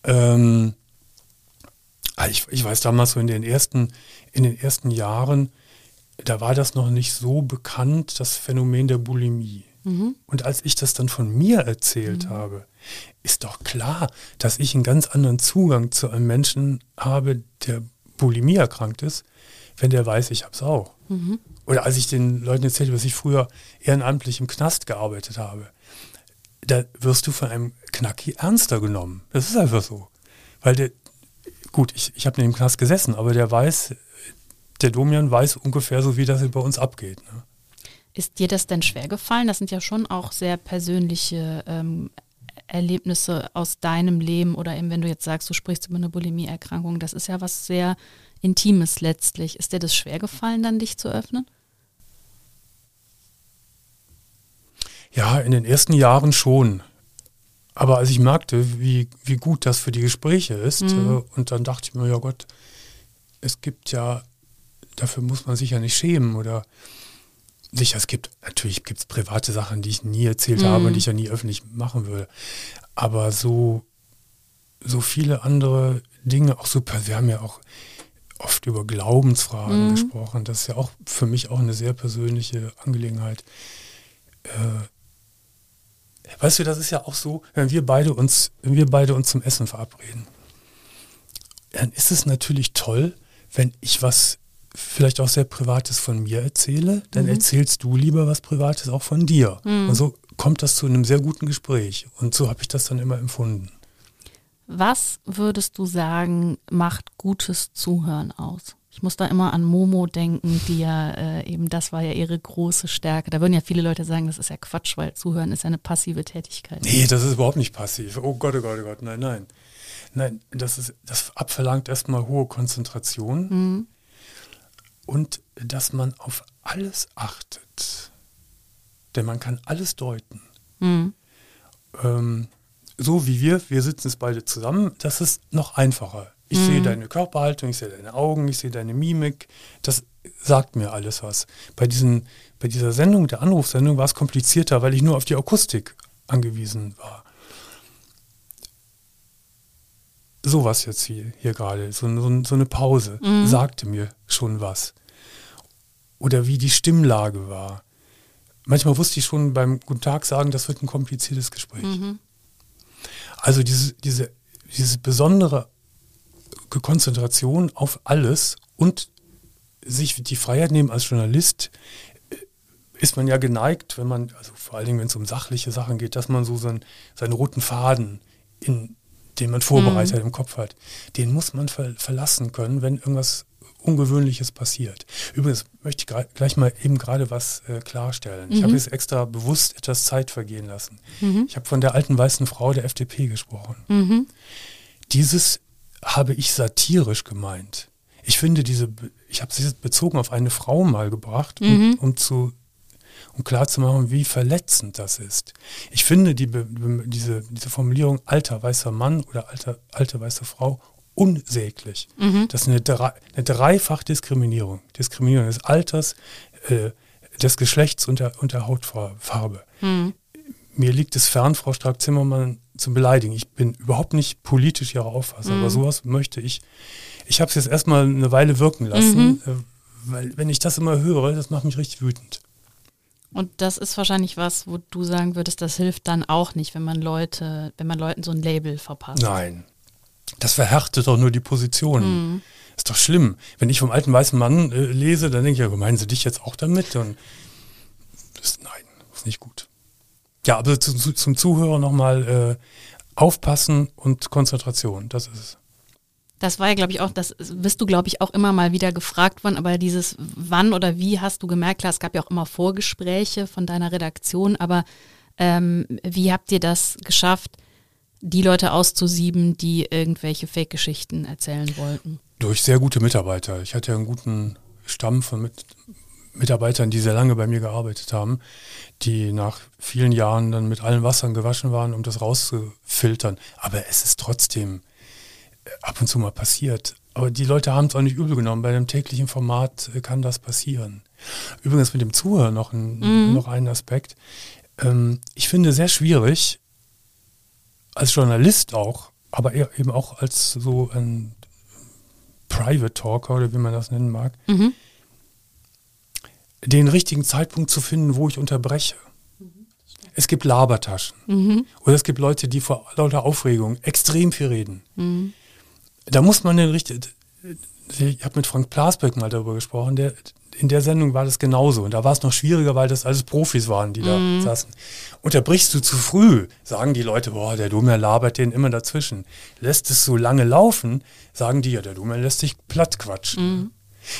Ähm, ah, ich, ich weiß damals so in den ersten, in den ersten Jahren, da war das noch nicht so bekannt, das Phänomen der Bulimie. Mhm. Und als ich das dann von mir erzählt mhm. habe, ist doch klar, dass ich einen ganz anderen Zugang zu einem Menschen habe, der Bulimie erkrankt ist, wenn der weiß, ich habe es auch. Mhm. Oder als ich den Leuten erzählt habe, dass ich früher ehrenamtlich im Knast gearbeitet habe, da wirst du von einem Knacki ernster genommen. Das ist einfach so. Weil der, gut, ich, ich habe in dem Knast gesessen, aber der weiß, der Domian weiß ungefähr so, wie das bei uns abgeht. Ne? Ist dir das denn schwer gefallen? Das sind ja schon auch sehr persönliche ähm, Erlebnisse aus deinem Leben oder eben wenn du jetzt sagst, du sprichst über eine Bulimie-Erkrankung, das ist ja was sehr Intimes letztlich. Ist dir das schwer gefallen, dann dich zu öffnen? Ja, in den ersten Jahren schon. Aber als ich merkte, wie, wie gut das für die Gespräche ist, mhm. äh, und dann dachte ich mir, ja Gott, es gibt ja, dafür muss man sich ja nicht schämen oder sicher, es gibt, natürlich gibt es private Sachen, die ich nie erzählt mhm. habe und die ich ja nie öffentlich machen würde. Aber so, so viele andere Dinge, auch super, wir haben ja auch oft über Glaubensfragen mhm. gesprochen. Das ist ja auch für mich auch eine sehr persönliche Angelegenheit. Äh, weißt du, das ist ja auch so, wenn wir beide uns, wenn wir beide uns zum Essen verabreden, dann ist es natürlich toll, wenn ich was vielleicht auch sehr Privates von mir erzähle, dann mhm. erzählst du lieber was Privates auch von dir. Mhm. Und so kommt das zu einem sehr guten Gespräch. Und so habe ich das dann immer empfunden. Was würdest du sagen, macht gutes Zuhören aus? Ich muss da immer an Momo denken, die ja äh, eben, das war ja ihre große Stärke. Da würden ja viele Leute sagen, das ist ja Quatsch, weil Zuhören ist ja eine passive Tätigkeit. Nee, das ist überhaupt nicht passiv. Oh Gott, oh Gott, oh Gott, nein, nein. Nein, das, ist, das abverlangt erstmal hohe Konzentration. Mhm und dass man auf alles achtet. Denn man kann alles deuten. Mhm. Ähm, so wie wir, wir sitzen jetzt beide zusammen, das ist noch einfacher. Ich mhm. sehe deine Körperhaltung, ich sehe deine Augen, ich sehe deine Mimik. Das sagt mir alles was. Bei, diesen, bei dieser Sendung, der Anrufsendung, war es komplizierter, weil ich nur auf die Akustik angewiesen war. Sowas jetzt hier, hier gerade, so, so, so, eine Pause, mhm. sagte mir schon was. Oder wie die Stimmlage war. Manchmal wusste ich schon beim Guten Tag sagen, das wird ein kompliziertes Gespräch. Mhm. Also diese, diese, diese besondere Konzentration auf alles und sich die Freiheit nehmen als Journalist, äh, ist man ja geneigt, wenn man, also vor allen Dingen, wenn es um sachliche Sachen geht, dass man so seinen, seinen roten Faden in den man vorbereitet mhm. im Kopf hat, den muss man ver verlassen können, wenn irgendwas Ungewöhnliches passiert. Übrigens möchte ich gleich mal eben gerade was äh, klarstellen. Mhm. Ich habe jetzt extra bewusst etwas Zeit vergehen lassen. Mhm. Ich habe von der alten weißen Frau der FDP gesprochen. Mhm. Dieses habe ich satirisch gemeint. Ich finde diese, ich habe sie bezogen auf eine Frau mal gebracht, um, mhm. um zu um klarzumachen, wie verletzend das ist. Ich finde die, diese, diese Formulierung alter weißer Mann oder alter, alte weiße Frau unsäglich. Mhm. Das ist eine, drei, eine dreifach Diskriminierung. Diskriminierung des Alters, äh, des Geschlechts und der, und der Hautfarbe. Mhm. Mir liegt es fern, Frau Strack-Zimmermann zu beleidigen. Ich bin überhaupt nicht politisch ihrer Auffassung, mhm. aber sowas möchte ich. Ich habe es jetzt erstmal eine Weile wirken lassen, mhm. äh, weil wenn ich das immer höre, das macht mich richtig wütend. Und das ist wahrscheinlich was, wo du sagen würdest, das hilft dann auch nicht, wenn man Leute, wenn man Leuten so ein Label verpasst. Nein. Das verhärtet doch nur die Position. Mhm. Ist doch schlimm. Wenn ich vom alten weißen Mann äh, lese, dann denke ich, ja, meinen Sie dich jetzt auch damit? Und das, nein, ist nicht gut. Ja, aber zu, zu, zum Zuhörer nochmal äh, aufpassen und Konzentration, das ist es. Das war ja, glaube ich, auch, das bist du, glaube ich, auch immer mal wieder gefragt worden, aber dieses wann oder wie hast du gemerkt, klar, es gab ja auch immer Vorgespräche von deiner Redaktion, aber ähm, wie habt ihr das geschafft, die Leute auszusieben, die irgendwelche Fake-Geschichten erzählen wollten? Durch sehr gute Mitarbeiter. Ich hatte ja einen guten Stamm von mit Mitarbeitern, die sehr lange bei mir gearbeitet haben, die nach vielen Jahren dann mit allen Wassern gewaschen waren, um das rauszufiltern. Aber es ist trotzdem ab und zu mal passiert. Aber die Leute haben es auch nicht übel genommen. Bei einem täglichen Format äh, kann das passieren. Übrigens mit dem Zuhören noch ein, Mhm. noch ein Aspekt. Ähm, ich finde sehr schwierig, als Journalist auch, aber eben auch als so ein Private Talker oder wie man das nennen mag, Mhm. den richtigen Zeitpunkt zu finden, wo ich unterbreche. Es gibt Labertaschen. Mhm. Oder es gibt Leute, die vor lauter Aufregung extrem viel reden. Da muss man den richtig. Ich habe mit Frank Plasbeck mal darüber gesprochen. Der, in der Sendung war das genauso. Und da war es noch schwieriger, weil das alles Profis waren, die da saßen. Unterbrichst du zu früh, sagen die Leute, boah, der Dummer labert den immer dazwischen. Lässt es so lange laufen, sagen die, ja, der Dummer lässt sich platt quatschen.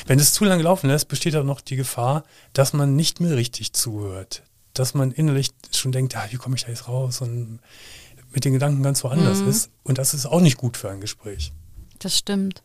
Wenn es zu lange laufen lässt, besteht auch noch die Gefahr, dass man nicht mehr richtig zuhört. Dass man innerlich schon denkt, ah, wie komme ich da jetzt raus? Und mit den Gedanken ganz woanders ist. Und das ist auch nicht gut für ein Gespräch. Das stimmt.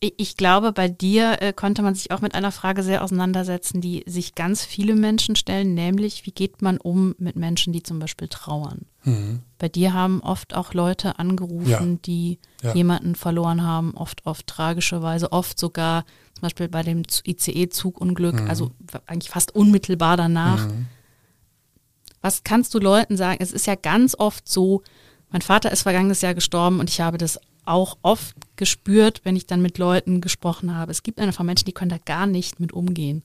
Ich, glaube, bei dir äh, konnte man sich auch mit einer Frage sehr auseinandersetzen, die sich ganz viele Menschen stellen, nämlich wie geht man um mit Menschen, die zum Beispiel trauern? Mhm. Bei dir haben oft auch Leute angerufen, Ja. die Ja. jemanden verloren haben, oft auf tragische Weise, oft sogar zum Beispiel bei dem ICE-Zugunglück, Mhm. also eigentlich fast unmittelbar danach. Was kannst du Leuten sagen? Es ist ja ganz oft so, mein Vater ist vergangenes Jahr gestorben und ich habe das auch oft gespürt, wenn ich dann mit Leuten gesprochen habe. Es gibt einfach Menschen, die können da gar nicht mit umgehen.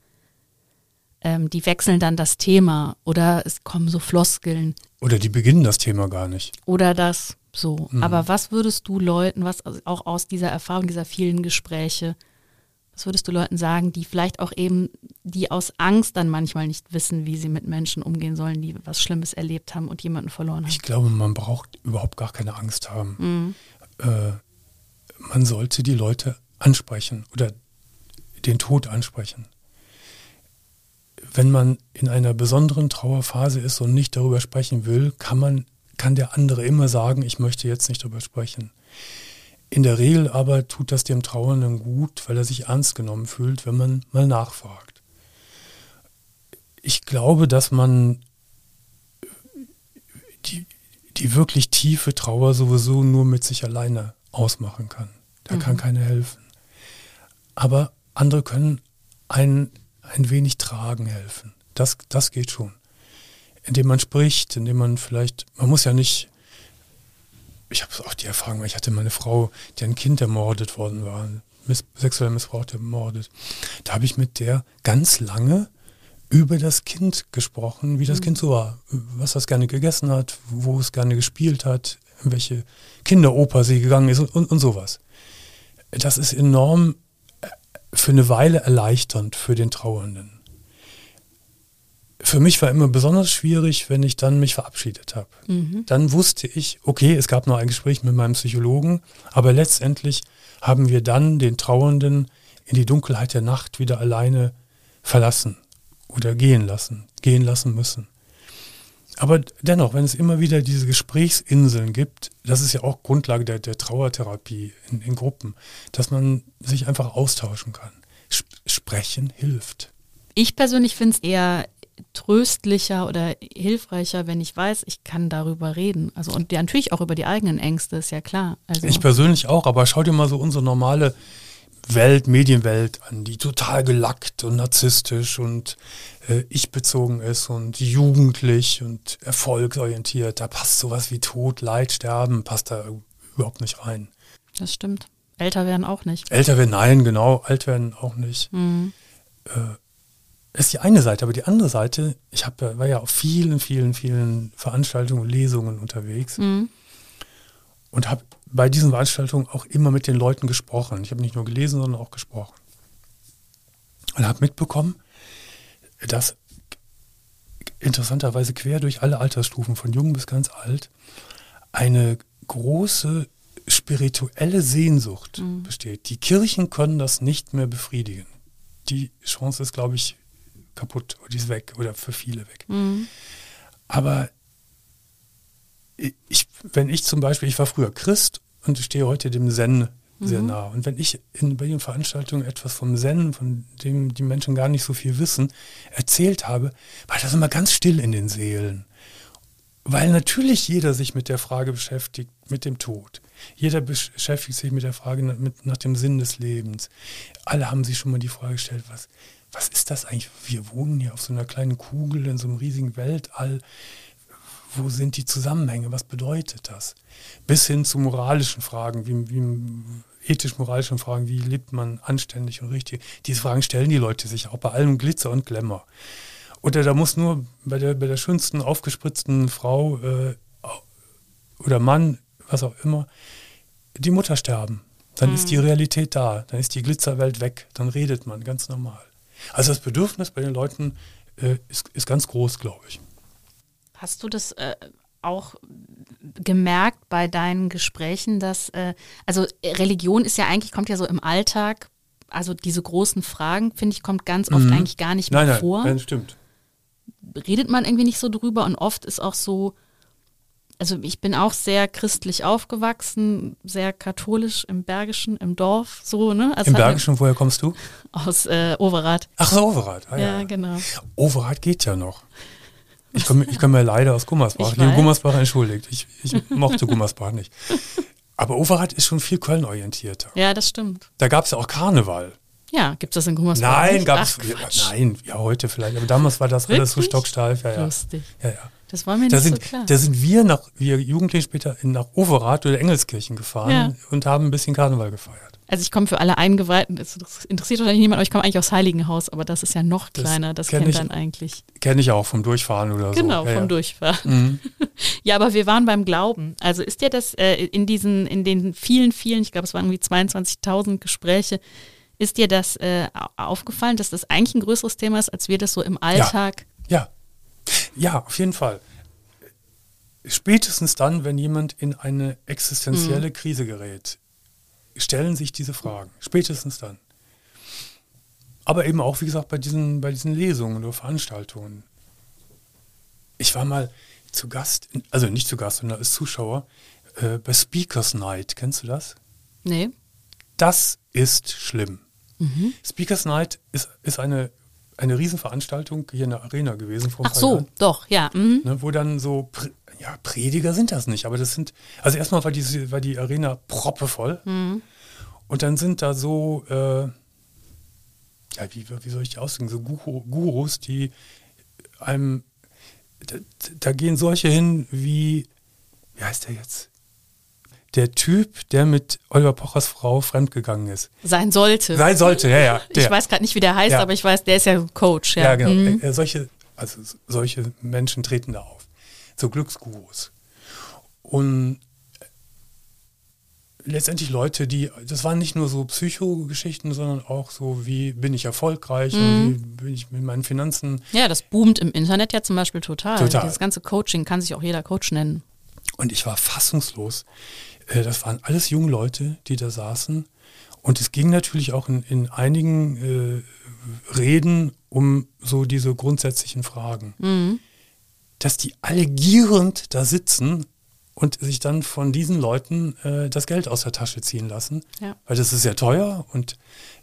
Ähm, die wechseln dann das Thema oder es kommen so Floskeln Oder die beginnen das Thema gar nicht. oder das so. Aber was würdest du Leuten, was auch aus dieser Erfahrung, dieser vielen Gespräche, was würdest du Leuten sagen, die vielleicht auch eben, die aus Angst dann manchmal nicht wissen, wie sie mit Menschen umgehen sollen, die was Schlimmes erlebt haben und jemanden verloren haben? Ich glaube, man braucht überhaupt gar keine Angst haben. Mhm. Äh, man sollte die Leute ansprechen oder den Tod ansprechen. Wenn man in einer besonderen Trauerphase ist und nicht darüber sprechen will, kann man, kann der andere immer sagen, ich möchte jetzt nicht darüber sprechen. In der Regel aber tut das dem Trauernden gut, weil er sich ernst genommen fühlt, wenn man mal nachfragt. Ich glaube, dass man die, die wirklich tiefe Trauer sowieso nur mit sich alleine ausmachen kann. Da kann keiner helfen. Aber andere können einen ein wenig tragen helfen. Das, das geht schon. Indem man spricht, indem man vielleicht, man muss ja nicht, ich habe auch die Erfahrung, ich hatte meine Frau, die ein Kind ermordet worden war, miss, sexuell missbraucht ermordet. Da habe ich mit der ganz lange über das Kind gesprochen, wie das Kind so war, was das gerne gegessen hat, wo es gerne gespielt hat, in welche Kinderoper sie gegangen ist und, und, und sowas. Das ist enorm äh, für eine Weile erleichternd für den Trauernden. Für mich war immer besonders schwierig, wenn ich dann mich verabschiedet habe. Dann wusste ich, okay, es gab noch ein Gespräch mit meinem Psychologen, aber letztendlich haben wir dann den Trauernden in die Dunkelheit der Nacht wieder alleine verlassen oder gehen lassen, gehen lassen müssen. Aber dennoch, wenn es immer wieder diese Gesprächsinseln gibt, das ist ja auch Grundlage der, der Trauertherapie in, in Gruppen, dass man sich einfach austauschen kann. Sp sprechen hilft. Ich persönlich finde es eher tröstlicher oder hilfreicher, wenn ich weiß, ich kann darüber reden. Also und ja, natürlich auch über die eigenen Ängste, ist ja klar. Also, Ich persönlich auch, aber schau dir mal so unsere normale Welt, Medienwelt an, die total gelackt und narzisstisch und äh, ich-bezogen ist und jugendlich und erfolgsorientiert. Da passt sowas wie Tod, Leid, Sterben, passt da überhaupt nicht rein. das stimmt. Älter werden auch nicht. Älter werden, nein, genau, alt werden auch nicht. Mhm. Das ist die eine Seite, aber die andere Seite, ich hab, war ja auf vielen, vielen, vielen Veranstaltungen und Lesungen unterwegs Mhm. und habe bei diesen Veranstaltungen auch immer mit den Leuten gesprochen. Ich habe nicht nur gelesen, sondern auch gesprochen. Und habe mitbekommen, dass interessanterweise quer durch alle Altersstufen, von jung bis ganz alt, eine große spirituelle Sehnsucht besteht. Die Kirchen können das nicht mehr befriedigen. Die Chance ist, glaube ich, kaputt oder die ist weg oder für viele weg. Mhm. Aber ich, wenn ich zum Beispiel, ich war früher Christ und stehe heute dem Zen sehr nah. Und wenn ich in, bei den Veranstaltungen etwas vom Zen, von dem die Menschen gar nicht so viel wissen, erzählt habe, war das immer ganz still in den Seelen. Weil natürlich jeder sich mit der Frage beschäftigt, mit dem Tod. Jeder beschäftigt sich mit der Frage nach, mit, nach dem Sinn des Lebens. Alle haben sich schon mal die Frage gestellt, was, was ist das eigentlich? Wir wohnen hier auf so einer kleinen Kugel in so einem riesigen Weltall. Wo sind die Zusammenhänge? Was bedeutet das? Bis hin zu moralischen Fragen, wie, wie ethisch-moralischen Fragen, wie lebt man anständig und richtig? Diese Fragen stellen die Leute sich auch bei allem Glitzer und Glamour. Oder da muss nur bei der, bei der schönsten aufgespritzten Frau äh, oder Mann, was auch immer, die Mutter sterben. Dann mhm. ist die mhm. Realität da, dann ist die Glitzerwelt weg, dann redet man ganz normal. Also das Bedürfnis bei den Leuten äh, ist, ist ganz groß, glaube ich. Hast du das äh, auch gemerkt bei deinen Gesprächen, dass, äh, also Religion ist ja eigentlich, kommt ja so im Alltag, also diese großen Fragen, finde ich, kommt ganz oft mhm. eigentlich gar nicht mehr nein, nein, vor. Nein, stimmt redet man irgendwie nicht so drüber und oft ist auch so, also ich bin auch sehr christlich aufgewachsen, sehr katholisch im Bergischen, im Dorf, so, ne? Also Im Bergischen, woher kommst du? Aus äh, Overath. Ach so, Overath. Ah, ja, ja, genau. Overath geht ja noch. Ich komme ich komm ja leider aus Gummersbach. Ich bin Gummersbach entschuldigt. Ich, ich mochte Gummersbach nicht. Aber Overath ist schon viel Köln-orientierter. Ja, das stimmt. Da gab es ja auch Karneval. Ja, gibt es das in Gummersbach? Nein, gab es. Ja, nein, ja, heute vielleicht. Aber damals war das alles so stocksteif. Ja, ja. Lustig. Ja, ja. Das war mir da nicht sind, so klar. Da sind wir, nach, wir Jugendliche später nach Overath oder Engelskirchen gefahren ja. und haben ein bisschen Karneval gefeiert. Also ich komme für alle Eingeweihten, das interessiert wahrscheinlich niemand, aber ich komme eigentlich aus Heiligenhaus, aber das ist ja noch kleiner, das, das kennt ich, dann eigentlich. Kenne ich auch vom Durchfahren oder genau, so. Genau, vom ja. Durchfahren. Mhm. ja, aber wir waren beim Glauben. Also ist dir das äh, in diesen, in den vielen, vielen, ich glaube es waren irgendwie 22.000 Gespräche, ist dir das äh, aufgefallen, dass das eigentlich ein größeres Thema ist, als wir das so im Alltag? Ja, ja, ja auf jeden Fall. Spätestens dann, wenn jemand in eine existenzielle mhm. Krise gerät, stellen sich diese Fragen. Spätestens dann. Aber eben auch, wie gesagt, bei diesen, bei diesen Lesungen oder Veranstaltungen. Ich war mal zu Gast, also nicht zu Gast, sondern als Zuschauer äh, bei Speakers Night. Kennst du das? Nee. Das ist schlimm. Mhm. Speakers Night ist, ist eine, eine Riesenveranstaltung hier in der Arena gewesen vor Ach so, Jahren. doch, ja. Mhm. Ne, wo dann so, ja, Prediger sind das nicht, aber das sind, also erstmal war die, war die Arena proppevoll mhm. und dann sind da so, äh, ja, wie, wie soll ich die ausdrücken, so Gurus, die einem, da, da gehen solche hin wie, wie heißt der jetzt? der Typ, der mit Oliver Pochers Frau fremdgegangen ist. Sein sollte. Sein sollte, ja, ja. Der. Ich weiß gerade nicht, wie der heißt, ja. aber ich weiß, der ist ja Coach. Ja, ja genau. Mhm. Äh, solche, also solche Menschen treten da auf. So Glücksgurus. Und letztendlich Leute, die, das waren nicht nur so Psychogeschichten, sondern auch so, wie bin ich erfolgreich mhm. und wie bin ich mit meinen Finanzen. Ja, das boomt im Internet ja zum Beispiel total. total. Dieses ganze Coaching kann sich auch jeder Coach nennen. Und ich war fassungslos. Äh, das waren alles junge Leute, die da saßen. Und es ging natürlich auch in, in einigen äh, Reden um so diese grundsätzlichen Fragen. Mhm. Dass die alle gierend da sitzen und sich dann von diesen Leuten äh, das Geld aus der Tasche ziehen lassen. Ja. Weil das ist sehr teuer und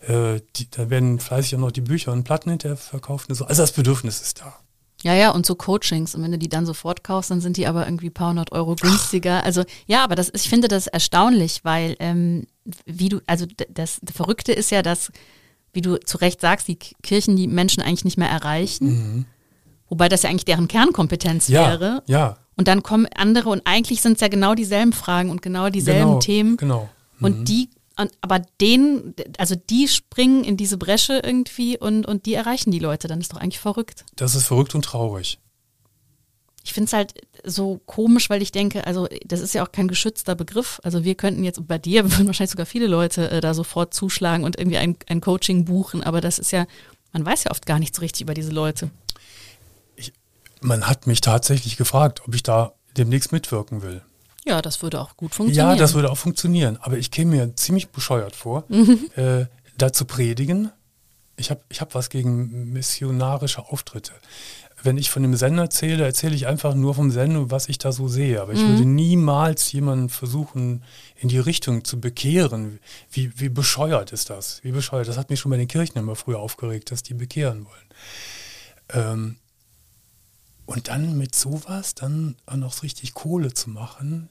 äh, die, da werden fleißig auch noch die Bücher und Platten hinterher verkauft. Also das Bedürfnis ist da. Ja, ja, und so Coachings. Und wenn du die dann sofort kaufst, dann sind die aber irgendwie ein paar hundert Euro günstiger. Also ja, aber das ich finde das erstaunlich, weil ähm, wie du, also das, das Verrückte ist ja, dass, wie du zu Recht sagst, die Kirchen die Menschen eigentlich nicht mehr erreichen. Mhm. Wobei das ja eigentlich deren Kernkompetenz ja, wäre. Ja. Und dann kommen andere und eigentlich sind es ja genau dieselben Fragen und genau dieselben genau, Themen. Genau. Mhm. Und die aber denen, also die springen in diese Bresche irgendwie und, und die erreichen die Leute. Dann ist doch eigentlich verrückt. Das ist verrückt und traurig. Ich finde es halt so komisch, weil ich denke, also das ist ja auch kein geschützter Begriff. Also wir könnten jetzt, bei dir würden wahrscheinlich sogar viele Leute äh, da sofort zuschlagen und irgendwie ein, ein Coaching buchen, aber das ist ja, man weiß ja oft gar nicht so richtig über diese Leute. Man hat mich tatsächlich gefragt, ob ich da demnächst mitwirken will. Ja, das würde auch gut funktionieren. Ja, das würde auch funktionieren. Aber ich käme mir ziemlich bescheuert vor, mhm. äh, da zu predigen. Ich habe ich hab was gegen missionarische Auftritte. Wenn ich von dem Sender erzähle, erzähle ich einfach nur vom Sender, was ich da so sehe. Aber ich mhm. würde niemals jemanden versuchen, in die Richtung zu bekehren. Wie, wie bescheuert ist das? Wie bescheuert? Das hat mich schon bei den Kirchen immer früher aufgeregt, dass die bekehren wollen. Ähm, Und dann mit sowas, dann auch noch richtig Kohle zu machen,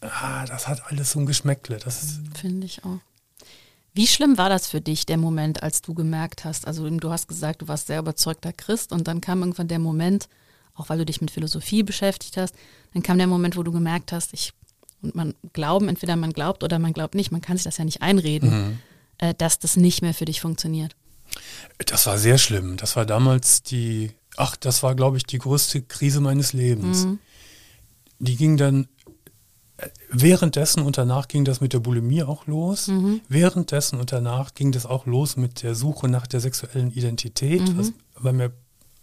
ah, das hat alles so ein Geschmäckle. Das Finde ich auch. Wie schlimm war das für dich, der Moment, als du gemerkt hast, also du hast gesagt, du warst sehr überzeugter Christ und dann kam irgendwann der Moment, auch weil du dich mit Philosophie beschäftigt hast, dann kam der Moment, wo du gemerkt hast, ich, und man glauben, entweder man glaubt oder man glaubt nicht, man kann sich das ja nicht einreden, mhm. äh, dass das nicht mehr für dich funktioniert. Das war sehr schlimm. Das war damals die, ach, das war, glaube ich, die größte Krise meines Lebens. Mhm. Die ging dann Währenddessen und danach ging das mit der Bulimie auch los. Mhm. Währenddessen und danach ging das auch los mit der Suche nach der sexuellen Identität, mhm. was, weil mir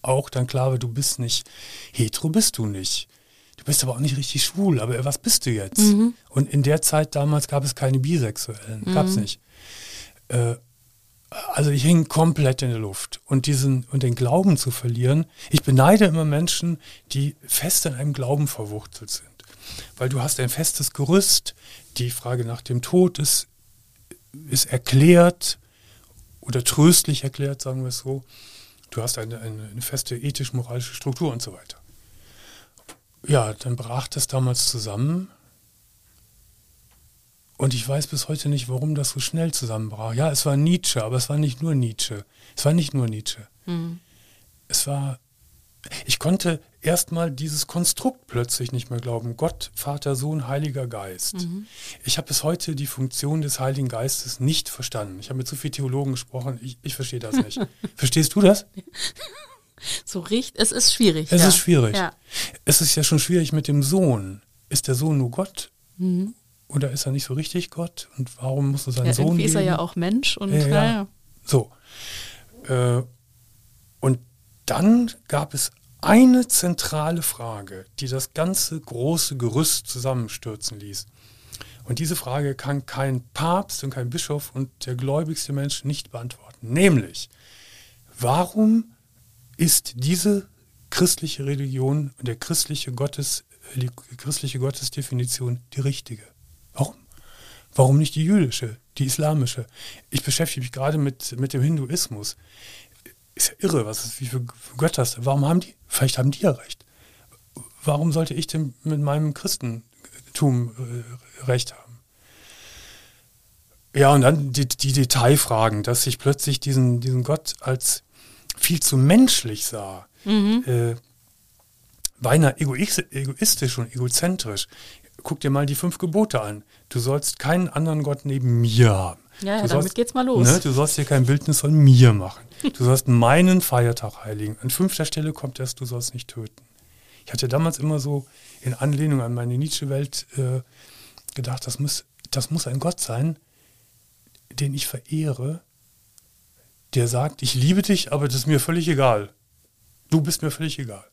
auch dann klar war, du bist nicht hetero, bist du nicht. Du bist aber auch nicht richtig schwul, aber was bist du jetzt? Mhm. Und in der Zeit damals gab es keine Bisexuellen, gab es mhm. nicht. Äh, also ich hing komplett in der Luft. Und diesen, und den Glauben zu verlieren, ich beneide immer Menschen, die fest in einem Glauben verwurzelt sind weil du hast ein festes Gerüst, die Frage nach dem Tod ist, ist erklärt oder tröstlich erklärt, sagen wir es so. Du hast eine, eine, eine feste ethisch-moralische Struktur und so weiter. Ja, dann brach das damals zusammen. Und ich weiß bis heute nicht, warum das so schnell zusammenbrach. Ja, es war Nietzsche, aber es war nicht nur Nietzsche. Es war nicht nur Nietzsche. Mhm. Es war ich konnte erstmal dieses Konstrukt plötzlich nicht mehr glauben. Gott, Vater, Sohn, Heiliger Geist. Mhm. Ich habe bis heute die Funktion des Heiligen Geistes nicht verstanden. Ich habe mit so vielen Theologen gesprochen, ich, ich verstehe das nicht. Verstehst du das? So richtig, es ist schwierig. Es ja. ist schwierig. Ja. Es ist ja schon schwierig mit dem Sohn. Ist der Sohn nur Gott? Mhm. Oder ist er nicht so richtig Gott? Und warum muss er seinen ja, Sohn irgendwie ist er ja auch Mensch. Und, ja, ja. So. Äh, und dann gab es eine zentrale Frage, die das ganze große Gerüst zusammenstürzen ließ. Und diese Frage kann kein Papst und kein Bischof und der gläubigste Mensch nicht beantworten. Nämlich, warum ist diese christliche Religion und der christliche Gottes, die christliche Gottesdefinition die richtige? Warum? Warum nicht die jüdische, die islamische? Ich beschäftige mich gerade mit, mit dem Hinduismus ist ja irre, was ist, wie viele Götter ist. Warum haben die, vielleicht haben die ja recht. Warum sollte ich denn mit meinem Christentum äh, recht haben? Ja, und dann die, die Detailfragen, dass ich plötzlich diesen, diesen Gott als viel zu menschlich sah. Mhm. Äh, beinahe egoistisch und egozentrisch. Guck dir mal die fünf Gebote an. Du sollst keinen anderen Gott neben mir haben. Ja, ja damit sollst, geht's mal los. Ne, du sollst dir kein Bildnis von mir machen. Du sollst meinen Feiertag heiligen. An fünfter Stelle kommt erst, du sollst nicht töten. Ich hatte damals immer so in Anlehnung an meine Nietzsche-Welt äh, gedacht, das muss, das muss ein Gott sein, den ich verehre, der sagt, ich liebe dich, aber das ist mir völlig egal. Du bist mir völlig egal.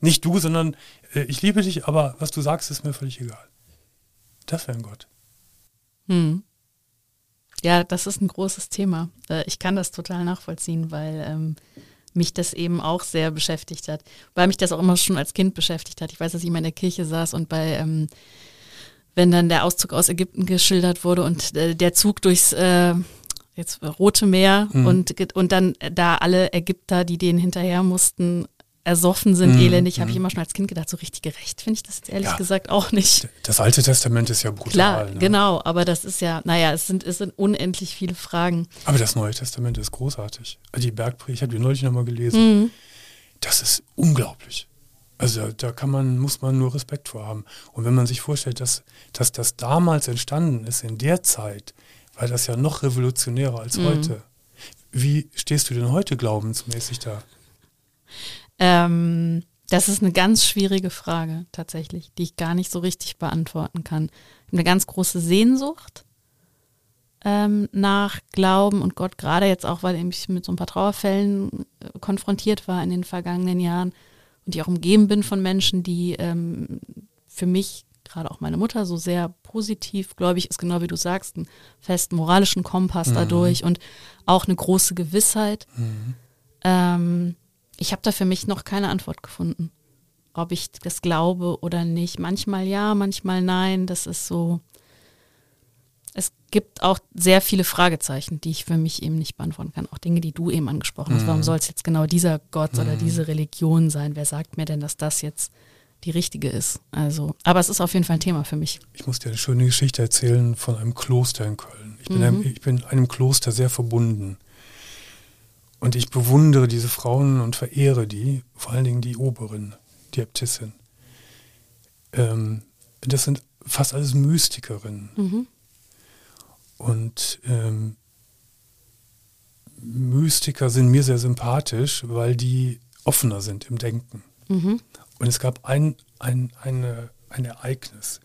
Nicht du, sondern äh, ich liebe dich, aber was du sagst, ist mir völlig egal. Das wäre ein Gott. Hm. Ja, das ist ein großes Thema. Äh, ich kann das total nachvollziehen, weil ähm, mich das eben auch sehr beschäftigt hat. Weil mich das auch immer schon als Kind beschäftigt hat. Ich weiß, dass ich immer in der Kirche saß und bei, ähm, wenn dann der Auszug aus Ägypten geschildert wurde und äh, der Zug durchs äh, jetzt Rote Meer mhm. und, und dann da alle Ägypter, die denen hinterher mussten, ersoffen sind, mm, elendig, habe ich mhm. immer schon als Kind gedacht, so richtig gerecht finde ich das jetzt ehrlich ja, gesagt auch nicht. Das Alte Testament ist ja brutal. Klar, ne? genau, aber das ist ja, naja, es sind, es sind unendlich viele Fragen. Aber das Neue Testament ist großartig. Die Bergpredigt, ich habe die neulich nochmal gelesen. Mm. Das ist unglaublich. Also da kann man, muss man nur Respekt vor haben. Und wenn man sich vorstellt, dass, dass das damals entstanden ist, in der Zeit, war das ja noch revolutionärer als mm. heute. Wie stehst du denn heute glaubensmäßig da? Ähm, das ist eine ganz schwierige Frage tatsächlich, die ich gar nicht so richtig beantworten kann. Eine ganz große Sehnsucht ähm, nach Glauben und Gott, gerade jetzt auch, weil ich mit so ein paar Trauerfällen äh, konfrontiert war in den vergangenen Jahren und ich auch umgeben bin von Menschen, die ähm, für mich, gerade auch meine Mutter, so sehr positiv, glaube ich, ist genau wie du sagst, einen festen moralischen Kompass mhm. dadurch und auch eine große Gewissheit. Mhm. Ähm, ich habe da für mich noch keine Antwort gefunden, ob ich das glaube oder nicht. Manchmal ja, manchmal nein. Das ist so. es gibt auch sehr viele Fragezeichen, die ich für mich eben nicht beantworten kann. Auch Dinge, die du eben angesprochen hast. Warum soll es jetzt genau dieser Gott oder diese Religion sein? Wer sagt mir denn, dass das jetzt die richtige ist? Also, aber es ist auf jeden Fall ein Thema für mich. Ich muss dir eine schöne Geschichte erzählen von einem Kloster in Köln. Ich bin, einem, ich bin einem Kloster sehr verbunden. Und ich bewundere diese Frauen und verehre die, vor allen Dingen die Oberin, die Äbtissin. Ähm, das sind fast alles Mystikerinnen. Und ähm, Mystiker sind mir sehr sympathisch, weil die offener sind im Denken. Und es gab ein, ein, eine, ein Ereignis.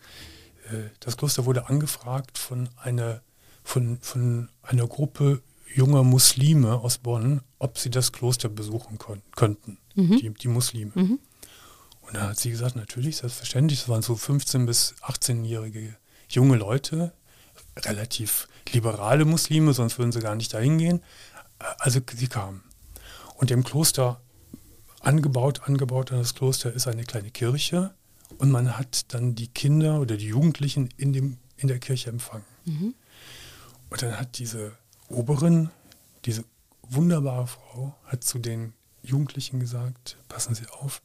Äh, Das Kloster wurde angefragt von einer, von, von einer Gruppe junger Muslime aus Bonn, ob sie das Kloster besuchen kon- könnten, die, die Muslime. Und da hat sie gesagt, natürlich, selbstverständlich. Es waren so 15- bis 18-jährige junge Leute, relativ liberale Muslime, sonst würden sie gar nicht dahin gehen. Also sie kamen. Und im Kloster angebaut, angebaut an das Kloster ist eine kleine Kirche und man hat dann die Kinder oder die Jugendlichen in, dem, in der Kirche empfangen. Und dann hat diese Oberin, diese wunderbare Frau, hat zu den Jugendlichen gesagt, passen Sie auf,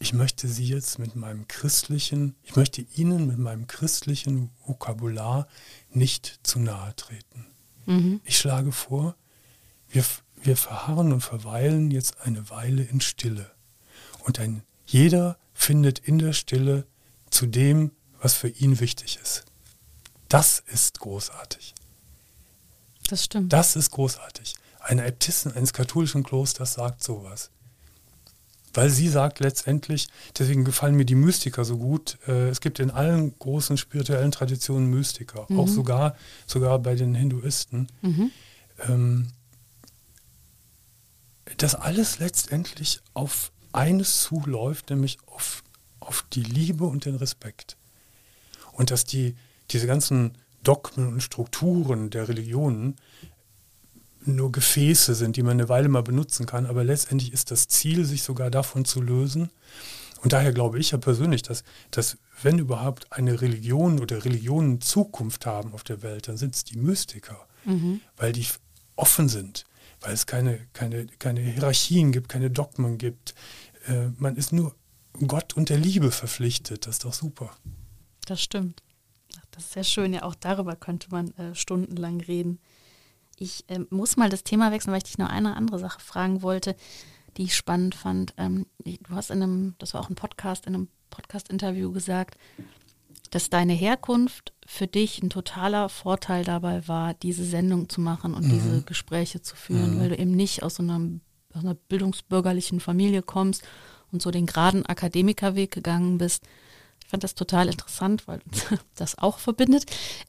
ich möchte Sie jetzt mit meinem christlichen, ich möchte Ihnen mit meinem christlichen Vokabular nicht zu nahe treten. Ich schlage vor, wir, wir verharren und verweilen jetzt eine Weile in Stille. Und ein jeder findet in der Stille zu dem, was für ihn wichtig ist. Das ist großartig. Das stimmt. Das ist großartig. Eine Äbtissin eines katholischen Klosters sagt sowas. Weil sie sagt letztendlich, deswegen gefallen mir die Mystiker so gut, äh, es gibt in allen großen spirituellen Traditionen Mystiker, auch sogar, sogar bei den Hinduisten. Ähm, dass alles letztendlich auf eines zuläuft, nämlich auf, auf die Liebe und den Respekt. Und dass die, diese ganzen Dogmen und Strukturen der Religionen nur Gefäße sind, die man eine Weile mal benutzen kann, aber letztendlich ist das Ziel, sich sogar davon zu lösen. Und daher glaube ich ja persönlich, dass, dass wenn überhaupt eine Religion oder Religionen Zukunft haben auf der Welt, dann sind es die Mystiker, weil die offen sind, weil es keine, keine, keine Hierarchien gibt, keine Dogmen gibt. Äh, man ist nur Gott und der Liebe verpflichtet. Das ist doch super. Das stimmt. Das ist sehr schön. Ja, auch darüber könnte man äh, stundenlang reden. Ich ähm, muss mal das Thema wechseln, weil ich dich noch eine andere Sache fragen wollte, die ich spannend fand. Ähm, du hast in einem, das war auch ein Podcast, in einem Podcast-Interview gesagt, dass deine Herkunft für dich ein totaler Vorteil dabei war, diese Sendung zu machen und diese Gespräche zu führen, weil du eben nicht aus so einer, aus einer bildungsbürgerlichen Familie kommst und so den geraden Akademikerweg gegangen bist. Ich fand das total interessant, weil das auch verbindet.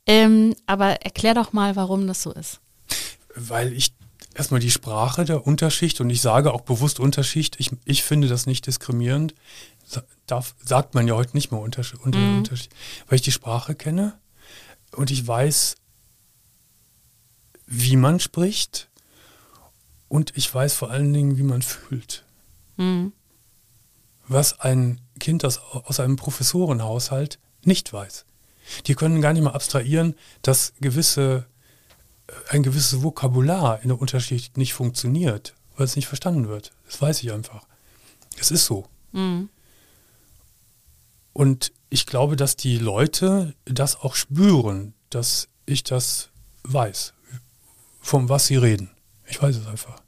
Ähm, aber erklär doch mal, warum das so ist. weil ich erstmal die Sprache der Unterschicht und ich sage auch bewusst Unterschicht, ich, ich finde das nicht diskriminierend, darf, sagt man ja heute nicht mehr Unterschicht, unter, Unterschicht, weil ich die Sprache kenne und ich weiß, wie man spricht und ich weiß vor allen Dingen, wie man fühlt. Was ein Kind aus, aus einem Professorenhaushalt nicht weiß. Die können gar nicht mal abstrahieren, dass gewisse ein gewisses Vokabular in der Unterschicht nicht funktioniert, weil es nicht verstanden wird. Das weiß ich einfach. Es ist so. Und ich glaube, dass die Leute das auch spüren, dass ich das weiß, von was sie reden. Ich weiß es einfach.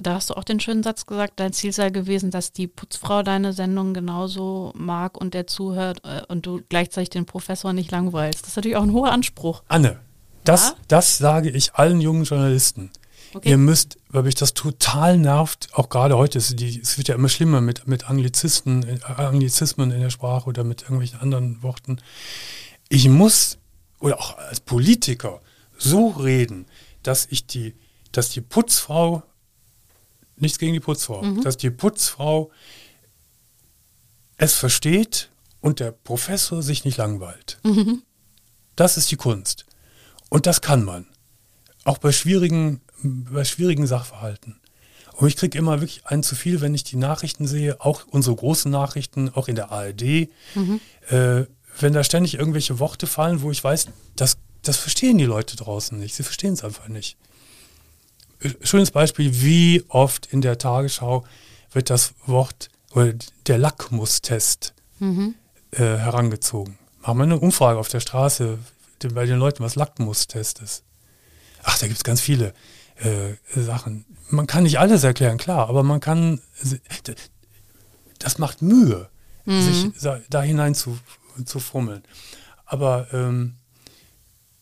Da- hast du auch den schönen Satz gesagt, dein Ziel sei gewesen, dass die Putzfrau deine Sendung genauso mag und der zuhört äh, und du gleichzeitig den Professor nicht langweilst. Das ist natürlich auch ein hoher Anspruch. Anne, das, Ja? das sage ich allen jungen Journalisten. Okay. Ihr müsst, weil mich das total nervt, auch gerade heute, ist die, es wird ja immer schlimmer mit, mit Anglizisten, äh, Anglizismen in der Sprache oder mit irgendwelchen anderen Worten. Ich muss, oder auch als Politiker, so reden, dass ich die, dass die Putzfrau, nichts gegen die Putzfrau, dass die Putzfrau es versteht und der Professor sich nicht langweilt. Das ist die Kunst. Und das kann man. Auch bei schwierigen, bei schwierigen Sachverhalten. Und ich kriege immer wirklich ein zu viel, wenn ich die Nachrichten sehe, auch unsere großen Nachrichten, auch in der ARD, äh, wenn da ständig irgendwelche Worte fallen, wo ich weiß, das, das verstehen die Leute draußen nicht. Sie verstehen es einfach nicht. Schönes Beispiel, wie oft in der Tagesschau wird das Wort oder der Lackmustest mhm. äh, herangezogen. Machen wir eine Umfrage auf der Straße bei den Leuten, was Lackmustest ist. Ach, da gibt es ganz viele äh, Sachen. Man kann nicht alles erklären, klar, aber man kann, das macht Mühe, mhm. sich da hinein zu, zu fummeln. Aber ähm,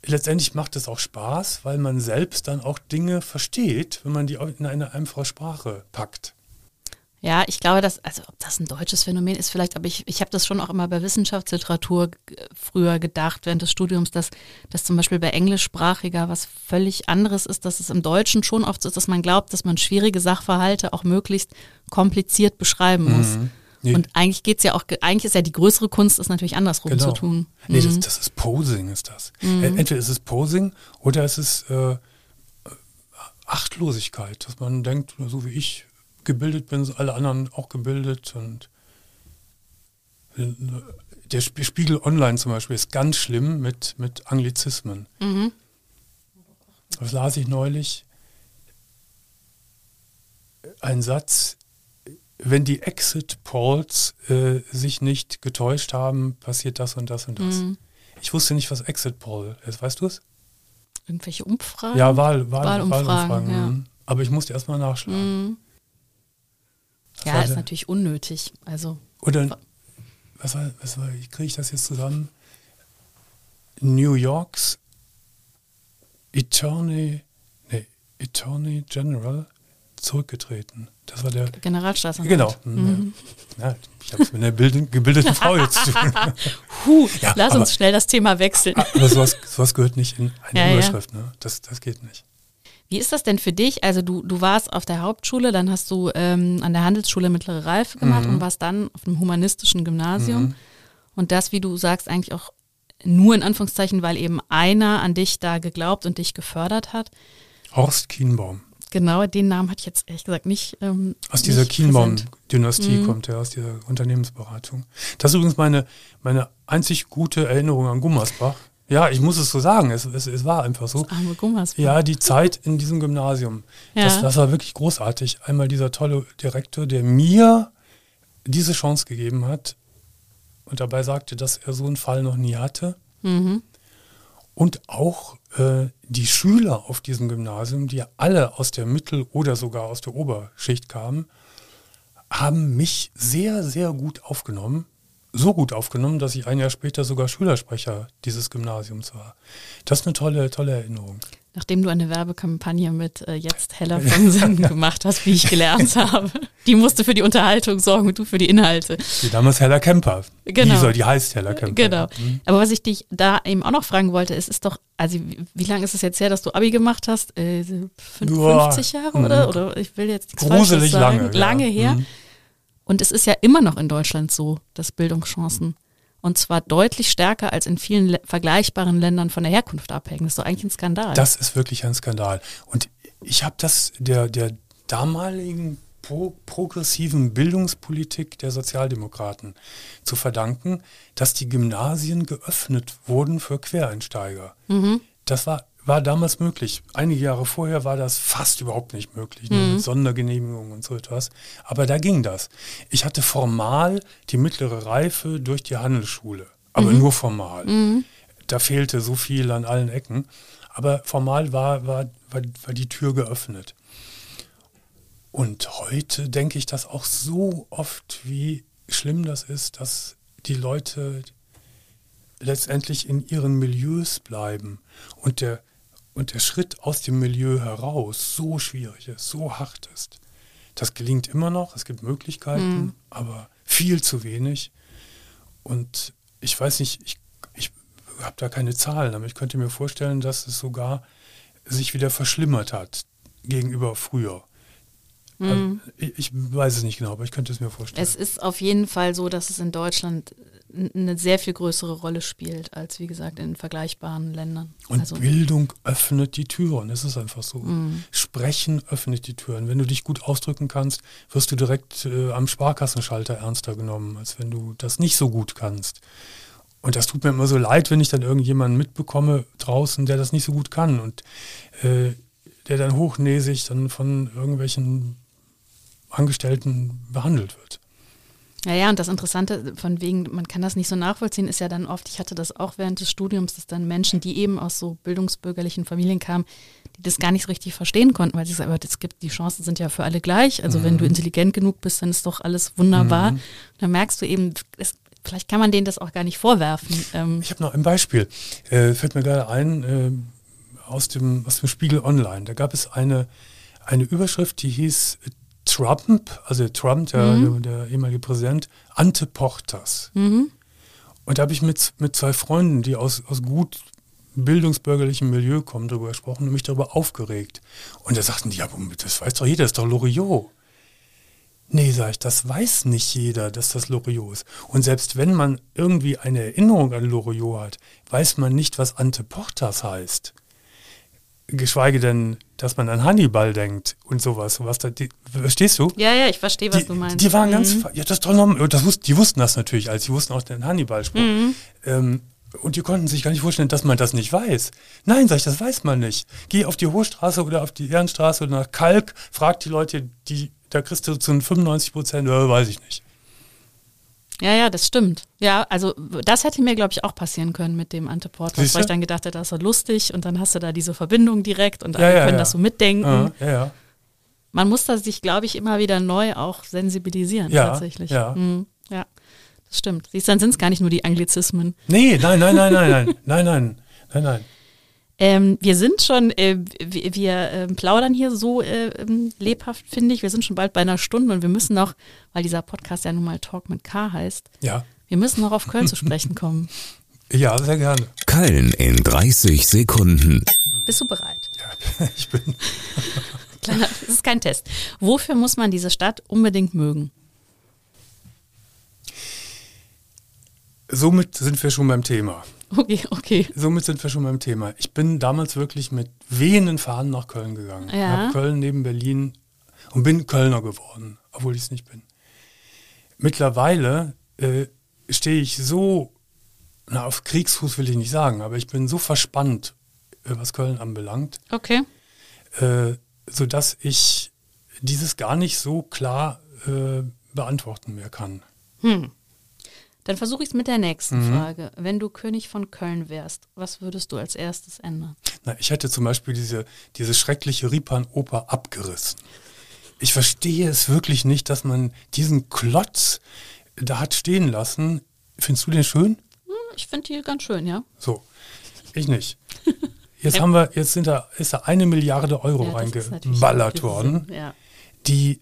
letztendlich macht es auch Spaß, weil man selbst dann auch Dinge versteht, wenn man die in eine einfache Sprache packt. Ja, ich glaube, dass, also ob das ein deutsches Phänomen ist vielleicht, aber ich, ich habe das schon auch immer bei Wissenschaftsliteratur früher gedacht, während des Studiums, dass, dass zum Beispiel bei Englischsprachiger was völlig anderes ist, dass es im Deutschen schon oft so ist, dass man glaubt, dass man schwierige Sachverhalte auch möglichst kompliziert beschreiben muss. Mhm. Nee. Und eigentlich geht's ja auch, eigentlich ist ja die größere Kunst, ist natürlich andersrum genau. zu tun. Nee, das, mhm. das, ist Posing, ist das. Mhm. Entweder ist es Posing oder es ist äh, Achtlosigkeit, dass man denkt, so wie ich gebildet bin, sind alle anderen auch gebildet und äh, der Spiegel Online zum Beispiel ist ganz schlimm mit, mit Anglizismen. Mhm. Das las ich neulich. Ein Satz, wenn die Exit Polls äh, sich nicht getäuscht haben, passiert das und das und das. Mhm. Ich wusste nicht, was Exit Poll ist. Weißt du es? Irgendwelche Umfragen? Ja, Wahl, Wahl, Wahlumfragen. Wahlumfragen ja. Mhm. Aber ich musste erstmal nachschlagen. Mhm. Ja, ist natürlich unnötig. Also. Oder was war, was war, kriege ich das jetzt zusammen? New Yorks Attorney, nee, Attorney General zurückgetreten. Das war der Generalstaatsanwalt. Genau. Mhm. Ja, ich habe es mit einer gebildeten Frau jetzt zu tun. Huh, ja, lass aber, uns schnell das Thema wechseln. Aber sowas, sowas gehört nicht in eine ja, Überschrift. Ne? Das, das geht nicht. Wie ist das denn für dich? Also du, du warst auf der Hauptschule, dann hast du ähm, an der Handelsschule mittlere Reife gemacht mhm. und warst dann auf dem humanistischen Gymnasium. Mhm. Und das, wie du sagst, eigentlich auch nur in Anführungszeichen, weil eben einer an dich da geglaubt und dich gefördert hat. Horst Kienbaum. Genau, den Namen hatte ich jetzt ehrlich gesagt nicht. Ähm, aus dieser Kienbaum-Dynastie mhm. kommt er, aus dieser Unternehmensberatung. Das ist übrigens meine, meine einzig gute Erinnerung an Gummersbach. Ja, ich muss es so sagen, es, es, es war einfach so. arme Gummersbach. Ja, die Zeit in diesem Gymnasium, ja. das, das war wirklich großartig. Einmal dieser tolle Direktor, der mir diese Chance gegeben hat und dabei sagte, dass er so einen Fall noch nie hatte. Mhm. Und auch äh, die Schüler auf diesem Gymnasium, die alle aus der Mittel- oder sogar aus der Oberschicht kamen, haben mich sehr, sehr gut aufgenommen so gut aufgenommen, dass ich ein Jahr später sogar Schülersprecher dieses Gymnasiums war. Das ist eine tolle, tolle Erinnerung. Nachdem du eine Werbekampagne mit äh, Jetzt heller von Sinn gemacht hast, wie ich gelernt habe. Die musste für die Unterhaltung sorgen und du für die Inhalte. Die damals Heller Camper. Genau. Die, soll, die heißt Heller Camper. Genau. Mhm. Aber was ich dich da eben auch noch fragen wollte, ist, ist doch, also wie, wie lange ist es jetzt her, dass du Abi gemacht hast? Äh, 50 Jahre oder? Mhm. Oder ich will jetzt nichts Gruselig sagen. lange. Lange her. Mhm. Und es ist ja immer noch in Deutschland so, dass Bildungschancen und zwar deutlich stärker als in vielen vergleichbaren Ländern von der Herkunft abhängen. Das ist doch eigentlich ein Skandal. Das ist wirklich ein Skandal. Und ich habe das der, der damaligen pro progressiven Bildungspolitik der Sozialdemokraten zu verdanken, dass die Gymnasien geöffnet wurden für Quereinsteiger. Mhm. Das war war damals möglich. Einige Jahre vorher war das fast überhaupt nicht möglich, mhm. mit Sondergenehmigungen und so etwas. Aber da ging das. Ich hatte formal die mittlere Reife durch die Handelsschule, aber mhm. nur formal. Mhm. Da fehlte so viel an allen Ecken. Aber formal war, war, war, war die Tür geöffnet. Und heute denke ich das auch so oft, wie schlimm das ist, dass die Leute letztendlich in ihren Milieus bleiben und der und der Schritt aus dem Milieu heraus so schwierig ist, so hart ist. Das gelingt immer noch, es gibt Möglichkeiten, mhm. aber viel zu wenig. Und ich weiß nicht, ich, ich habe da keine Zahlen, aber ich könnte mir vorstellen, dass es sogar sich wieder verschlimmert hat gegenüber früher. Mhm. Also, ich, ich, weiß es nicht genau, aber ich könnte es mir vorstellen. Es ist auf jeden Fall so, dass es in Deutschland eine sehr viel größere Rolle spielt als, wie gesagt, in vergleichbaren Ländern. Und also, Bildung öffnet die Türen, es ist einfach so. Mhm. Sprechen öffnet die Türen. Wenn du dich gut ausdrücken kannst, wirst du direkt äh, am Sparkassenschalter ernster genommen, als wenn du das nicht so gut kannst. Und das tut mir immer so leid, wenn ich dann irgendjemanden mitbekomme draußen, der das nicht so gut kann und äh, der dann hochnäsig dann von irgendwelchen Angestellten behandelt wird. Ja, ja, und das Interessante, von wegen, man kann das nicht so nachvollziehen, ist ja dann oft, ich hatte das auch während des Studiums, dass dann Menschen, die eben aus so bildungsbürgerlichen Familien kamen, die das gar nicht so richtig verstehen konnten, weil sie sagen, aber das gibt, die Chancen sind ja für alle gleich. Also mhm. wenn du mhm. intelligent genug bist, dann ist doch alles wunderbar. Mhm. Dann merkst du eben, es, vielleicht kann man denen das auch gar nicht vorwerfen. Ähm ich habe noch ein Beispiel, äh, fällt mir gerade ein, äh, aus, dem, aus dem Spiegel Online. Da gab es eine, eine Überschrift, die hieß Trump, also Trump, der, mhm. der, der, ehemalige Präsident, ante Portas. Mhm. Und da habe ich mit, mit zwei Freunden, die aus, aus gut bildungsbürgerlichem Milieu kommen, darüber gesprochen und mich darüber aufgeregt. Und da sagten die, ja, das weiß doch jeder, das ist doch Loriot. Nee, sag ich, das weiß nicht jeder, dass das Loriot ist. Und selbst wenn man irgendwie eine Erinnerung an Loriot hat, weiß man nicht, was Ante Portas heißt geschweige denn, dass man an Hannibal denkt und sowas. Was da, die, verstehst du? Ja, ja, ich verstehe, was die, du meinst. Die waren mhm. ganz, ja, das ist doch normal, das wussten, die wussten das natürlich, als sie wussten auch den Hannibal-Spruch. Mhm. Ähm, und die konnten sich gar nicht vorstellen, dass man das nicht weiß. Nein, sag ich, das weiß man nicht. Geh auf die Hochstraße oder auf die Ehrenstraße oder nach Kalk, frag die Leute, die, da kriegst du zu 95 Prozent, äh, weiß ich nicht. Ja, ja, das stimmt. Ja, also das hätte mir, glaube ich, auch passieren können mit dem Anteport, weil ich dann gedacht hätte, das ist so lustig und dann hast du da diese Verbindung direkt und alle ja, können ja. das so mitdenken. Ja, ja, Man muss da sich, glaube ich, immer wieder neu auch sensibilisieren tatsächlich. Ja. Mhm, ja, das stimmt. Siehst du, dann sind es gar nicht nur die Anglizismen. Nee, nein, nein, nein, nein, nein, nein, nein, nein, nein. Ähm, wir sind schon, äh, wir, wir äh, plaudern hier so äh, ähm, lebhaft, finde ich. Wir sind schon bald bei einer Stunde und wir müssen noch, weil dieser Podcast ja nun mal Talk mit K heißt, ja. wir müssen noch auf Köln zu sprechen kommen. Ja, sehr gerne. Köln in 30 Sekunden. Bist du bereit? Ja, ich bin. Kleiner, das ist kein Test. Wofür muss man diese Stadt unbedingt mögen? Somit sind wir schon beim Thema. Okay, okay. Somit sind wir schon beim Thema. Ich bin damals wirklich mit wehenden Fahnen nach Köln gegangen. Ja. Habe Köln neben Berlin und bin Kölner geworden, obwohl ich es nicht bin. Mittlerweile äh, stehe ich so, na, auf Kriegsfuß will ich nicht sagen, aber ich bin so verspannt, äh, was Köln anbelangt. Okay. Äh, sodass ich dieses gar nicht so klar äh, beantworten mehr kann. Hm. Dann versuche ich es mit der nächsten mhm. Frage. Wenn du König von Köln wärst, was würdest du als erstes ändern? Na, ich hätte zum Beispiel diese, diese schreckliche Ripan-Oper abgerissen. Ich verstehe es wirklich nicht, dass man diesen Klotz da hat stehen lassen. Findest du den schön? Hm, ich finde die ganz schön, ja. So, ich nicht. Jetzt haben wir, jetzt sind da, ist da eine Milliarde Euro ja, reingeballert worden, ja. die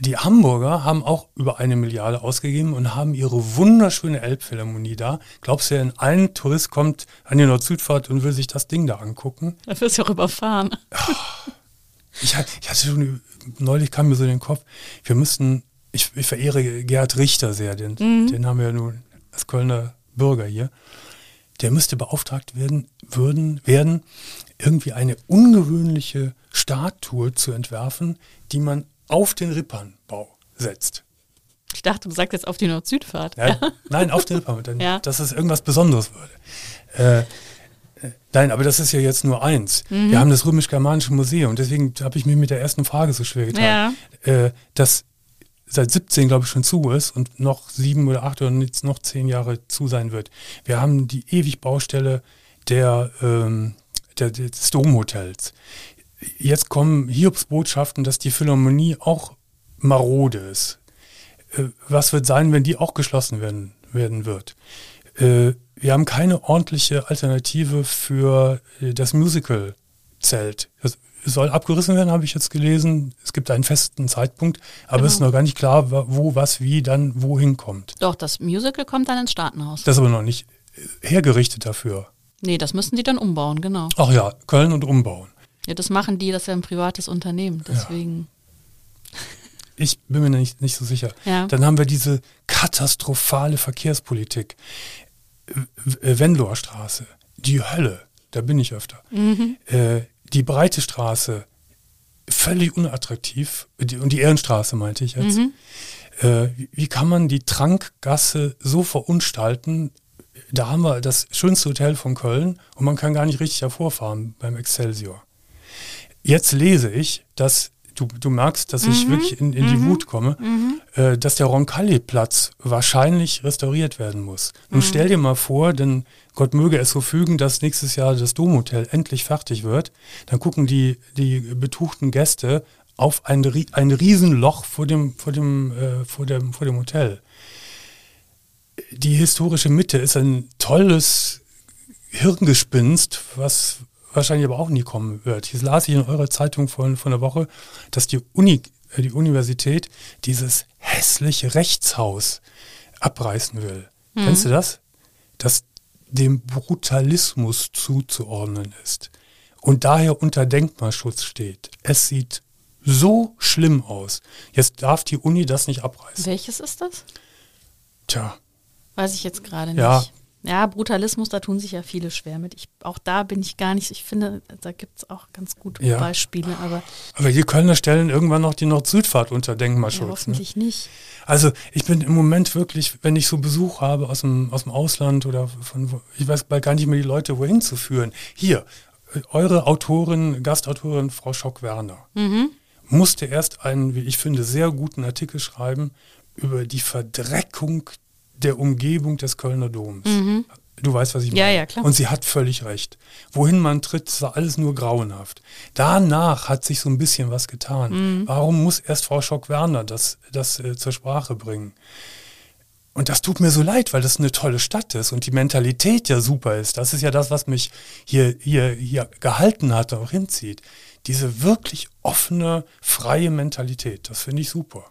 die Hamburger haben auch über eine Milliarde ausgegeben und haben ihre wunderschöne Elbphilharmonie da. Glaubst du, ein Tourist kommt an die Nord-Südfahrt und will sich das Ding da angucken? Da wirst du auch überfahren. Ich, ich hatte schon, neulich kam mir so in den Kopf, wir müssten, ich, ich verehre Gerhard Richter sehr, den, mhm. den haben wir ja nun als Kölner Bürger hier. Der müsste beauftragt werden, würden, werden, irgendwie eine ungewöhnliche Statue zu entwerfen, die man auf den Rippernbau setzt. Ich dachte, du sagst jetzt auf die Nord-Süd-Fahrt. Ja, nein, auf den Rippern, dann, ja. dass es irgendwas Besonderes würde. Äh, äh, nein, aber das ist ja jetzt nur eins. Mhm. Wir haben das Römisch-Germanische Museum, deswegen habe ich mir mit der ersten Frage so schwer getan. Ja. Äh, das seit 17, glaube ich, schon zu ist und noch sieben oder acht oder jetzt noch zehn Jahre zu sein wird. Wir haben die ewig Baustelle der, ähm, der, des Domhotels jetzt kommen Hiobsbotschaften, dass die Philharmonie auch marode ist. Äh, was wird sein, wenn die auch geschlossen werden, werden wird? Äh, wir haben keine ordentliche Alternative für äh, das Musical-Zelt. Das soll abgerissen werden, habe ich jetzt gelesen. Es gibt einen festen Zeitpunkt, aber genau. es ist noch gar nicht klar, wo, was, wie dann wohin kommt. Doch, das Musical kommt dann ins Staatenhaus. Das ist aber noch nicht hergerichtet dafür. Nee, das müssen die dann umbauen, genau. Ach ja, Köln und umbauen. Ja, das machen die, das ist ja ein privates Unternehmen, deswegen. Ja. Ich bin mir nicht, nicht so sicher. Ja. Dann haben wir diese katastrophale Verkehrspolitik. Wendloer Straße, die Hölle, da bin ich öfter. Mhm. Äh, die Breite Straße, völlig unattraktiv. Und die Ehrenstraße meinte ich jetzt. Mhm. Äh, wie kann man die Trankgasse so verunstalten, da haben wir das schönste Hotel von Köln und man kann gar nicht richtig hervorfahren beim Excelsior. Jetzt lese ich, dass du, du merkst, dass ich wirklich in, in die Wut komme, äh, dass der Roncalli-Platz wahrscheinlich restauriert werden muss. Nun stell dir mal vor, denn Gott möge es so fügen, dass nächstes Jahr das Domhotel endlich fertig wird. Dann gucken die, die betuchten Gäste auf ein, ein Riesenloch vor dem, vor, dem, äh, vor, dem, vor dem Hotel. Die historische Mitte ist ein tolles Hirngespinst, was wahrscheinlich aber auch nie kommen wird. Hier las ich in eurer Zeitung von, von der Woche, dass die Uni, äh, die Universität dieses hässliche Rechtshaus abreißen will. Kennst du das? Das dem Brutalismus zuzuordnen ist und daher unter Denkmalschutz steht. Es sieht so schlimm aus. Jetzt darf die Uni das nicht abreißen. Welches ist das? Tja, Weiß ich jetzt gerade nicht. Ja. Ja, Brutalismus, da tun sich ja viele schwer mit. Ich, auch da bin ich gar nicht, ich finde, da gibt es auch ganz gute Ja. Beispiele, aber aber die Kölner stellen irgendwann noch die Nord-Süd-Fahrt unter ja, Denkmalschutz. ne? hoffentlich nicht. Also ich bin im Moment wirklich, wenn ich so Besuch habe aus dem, aus dem Ausland oder von, ich weiß bald gar nicht mehr die Leute wohin zu führen. Hier, eure Autorin, Gastautorin Frau Schock-Werner musste erst einen, wie ich finde, sehr guten Artikel schreiben über die Verdreckung der Umgebung des Kölner Doms. Du weißt, was ich Ja, meine. ja, klar. Und sie hat völlig recht. Wohin man tritt, ist alles nur grauenhaft. Danach hat sich so ein bisschen was getan. Mhm. Warum muss erst Frau Schock-Werner das, das äh, zur Sprache bringen? Und das tut mir so leid, weil das eine tolle Stadt ist und die Mentalität ja super ist. Das ist ja das, was mich hier, hier, hier gehalten hat und auch hinzieht. Diese wirklich offene, freie Mentalität, das finde ich super.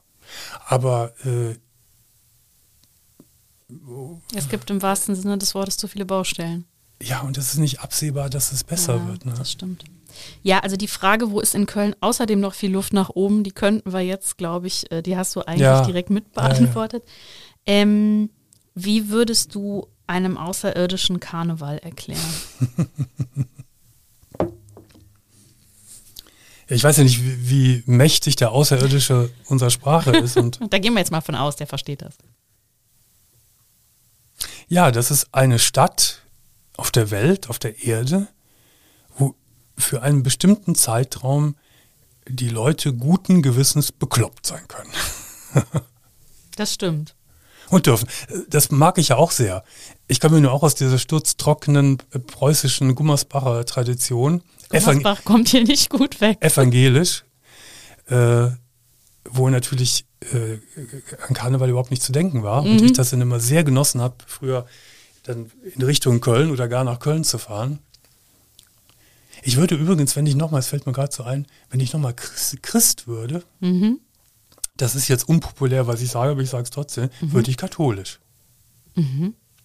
Aber äh, Es gibt im wahrsten Sinne des Wortes zu viele Baustellen. ja, und es ist nicht absehbar, dass es besser ja, wird. Ne? Das stimmt. Ja, also die Frage, wo ist in Köln außerdem noch viel Luft nach oben, die könnten wir jetzt, glaube ich, äh, die hast du eigentlich Ja. direkt mit Ja. Ähm, wie würdest du einem außerirdischen Karneval erklären? Ich weiß ja nicht, wie, wie mächtig der Außerirdische unserer Sprache ist. Und Da gehen wir jetzt mal von aus, der versteht das. Ja, das ist eine Stadt auf der Welt, auf der Erde, wo für einen bestimmten Zeitraum die Leute guten Gewissens bekloppt sein können. Das stimmt. Und dürfen. Das mag ich ja auch sehr. Ich komme nur auch aus dieser sturztrockenen äh, preußischen Gummersbacher Tradition. Gummersbach kommt hier nicht gut weg. evangelisch, äh, wo natürlich äh, an Karneval überhaupt nicht zu denken war und ich das dann immer sehr genossen habe, früher dann in Richtung Köln oder gar nach Köln zu fahren. Ich würde übrigens, wenn ich nochmal, es fällt mir gerade so ein, wenn ich nochmal Christ, Christ würde, das ist jetzt unpopulär, was ich sage, aber ich sage es trotzdem, würde ich katholisch.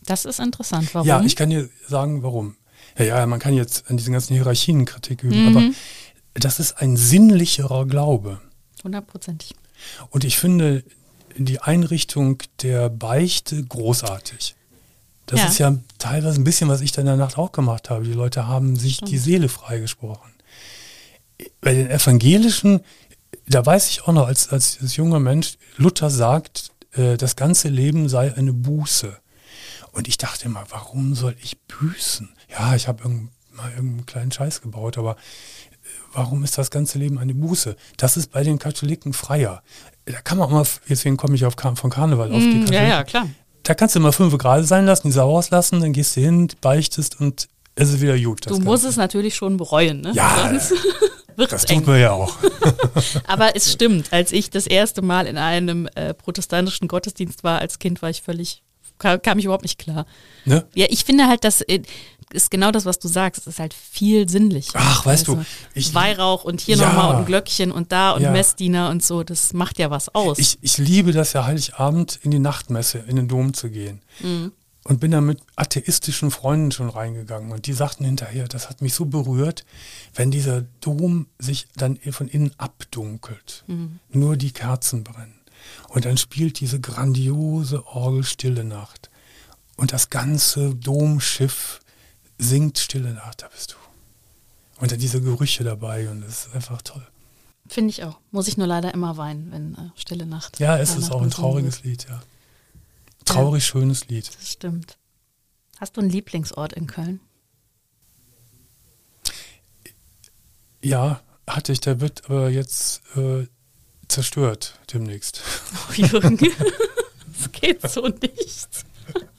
Das ist interessant. Warum? Ja, ich kann dir sagen, warum. Ja, ja, man kann jetzt an diesen ganzen Hierarchien Kritik üben, aber das ist ein sinnlicherer Glaube. Hundertprozentig. Und ich finde die Einrichtung der Beichte großartig. Das Ja. ist ja teilweise ein bisschen, was ich da in der Nacht auch gemacht habe. Die Leute haben sich die Seele freigesprochen. Bei den Evangelischen, da weiß ich auch noch als, als, als junger Mensch, Luther sagt, äh, das ganze Leben sei eine Buße. Und ich dachte immer, warum soll ich büßen? Ja, ich habe irgend, mal irgendeinen kleinen Scheiß gebaut, aber warum ist das ganze Leben eine Buße? Das ist bei den Katholiken freier. Da kann man auch mal, deswegen komme ich auf, von Karneval auf die Mm, Katholiken. ja, ja, klar. Da kannst du mal fünf gerade sein lassen, die Sau rauslassen, dann gehst du hin, beichtest und es ist wieder gut. Du musst es natürlich schon bereuen, ne? Ja, Sonst Das tut man ja auch. Aber es stimmt, als ich das erste Mal in einem äh, protestantischen Gottesdienst war als Kind, war ich völlig, kam, kam ich überhaupt nicht klar. ne? Ja, ich finde halt, das äh, ist genau das, was du sagst. Es ist halt viel sinnlich. Ach, weißt du, ich- Weihrauch und hier Ja. nochmal und Glöckchen und da und Ja. Messdiener und so, das macht ja was aus. Ich, ich liebe das ja Heiligabend in die Nachtmesse, in den Dom zu gehen. Mhm. Und bin da mit atheistischen Freunden schon reingegangen. Und die sagten hinterher, das hat mich so berührt, wenn dieser Dom sich dann von innen abdunkelt. Mhm. Nur die Kerzen brennen. Und dann spielt diese grandiose Orgel Stille Nacht. Und das ganze Domschiff singt Stille Nacht, da bist du. Und dann diese Gerüche dabei und das ist einfach toll. Finde ich auch. Muss ich nur leider immer weinen, wenn äh, Stille Nacht. Ja, es ist auch ein trauriges. Lied, ja. Traurig schönes Lied. Das stimmt. Hast du einen Lieblingsort in Köln? Ja, hatte ich, der wird aber jetzt äh, zerstört demnächst. Oh, Jürgen, das geht so nicht.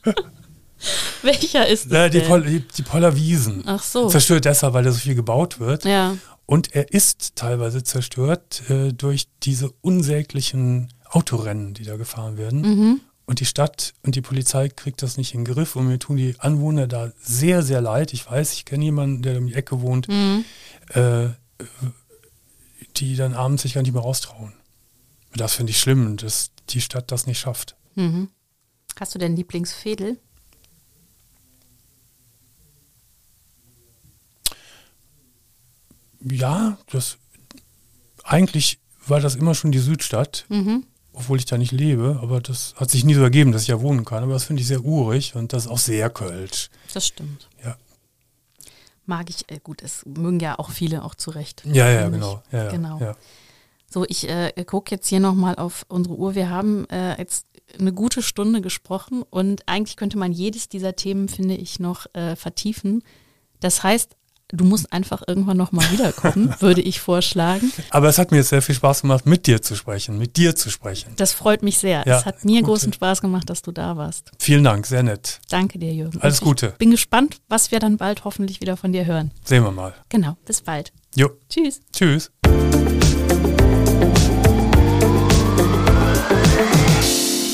Welcher ist das? Die? Pol die, die Poller Wiesen. Ach so. Zerstört deshalb, weil da so viel gebaut wird. Ja. Und er ist teilweise zerstört äh, durch diese unsäglichen Autorennen, die da gefahren werden. Mhm. Und die Stadt und die Polizei kriegt das nicht in den Griff. Und mir tun die Anwohner da sehr, sehr leid. Ich weiß, ich kenne jemanden, der um die Ecke wohnt, Mhm. äh, die dann abends sich gar nicht mehr raustrauen. Das finde ich schlimm, dass die Stadt das nicht schafft. Mhm. Hast du denn Lieblingsfädel? Ja, das eigentlich war das immer schon die Südstadt, Mhm. obwohl ich da nicht lebe, aber das hat sich nie so ergeben, dass ich ja wohnen kann. Aber das finde ich sehr urig und das ist auch sehr kölsch. Das stimmt. Ja, Mag ich, äh, gut, es mögen ja auch viele auch zurecht. ja, ja genau. Ja, ja, Genau. Ja. So, ich äh, gucke jetzt hier nochmal auf unsere Uhr. Wir haben äh, jetzt eine gute Stunde gesprochen und eigentlich könnte man jedes dieser Themen, finde ich, noch äh, vertiefen. Das heißt, du musst einfach irgendwann nochmal wiederkommen, würde ich vorschlagen. Aber es hat mir jetzt sehr viel Spaß gemacht, mit dir zu sprechen, mit dir zu sprechen. Das freut mich sehr. Ja, es hat mir gute. großen Spaß gemacht, dass du da warst. Vielen Dank, sehr nett. Danke dir, Jürgen. Alles Und Gute. Ich bin gespannt, was wir dann bald hoffentlich wieder von dir hören. Sehen wir mal. Genau, bis bald. Jo, Tschüss. tschüss.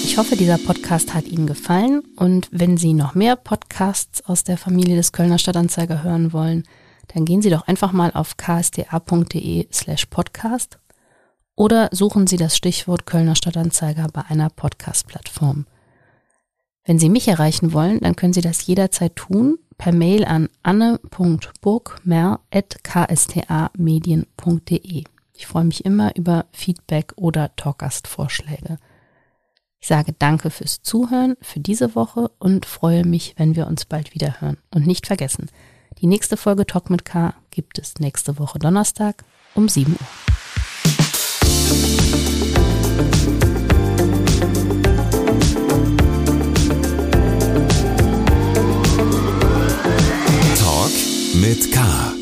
Ich hoffe, dieser Podcast hat Ihnen gefallen und wenn Sie noch mehr Podcasts aus der Familie des Kölner Stadtanzeiger hören wollen, dann gehen Sie doch einfach mal auf ksda.de slash podcast oder suchen Sie das Stichwort Kölner Stadtanzeiger bei einer Podcast-Plattform. Wenn Sie mich erreichen wollen, dann können Sie das jederzeit tun per Mail an anne.burgmer.ksta-medien.de. Ich freue mich immer über Feedback oder Talkgastvorschläge. Ich sage danke fürs Zuhören für diese Woche und freue mich, wenn wir uns bald wieder hören. Und nicht vergessen, die nächste Folge Talk mit K gibt es nächste Woche Donnerstag um 7 Uhr. Talk mit K.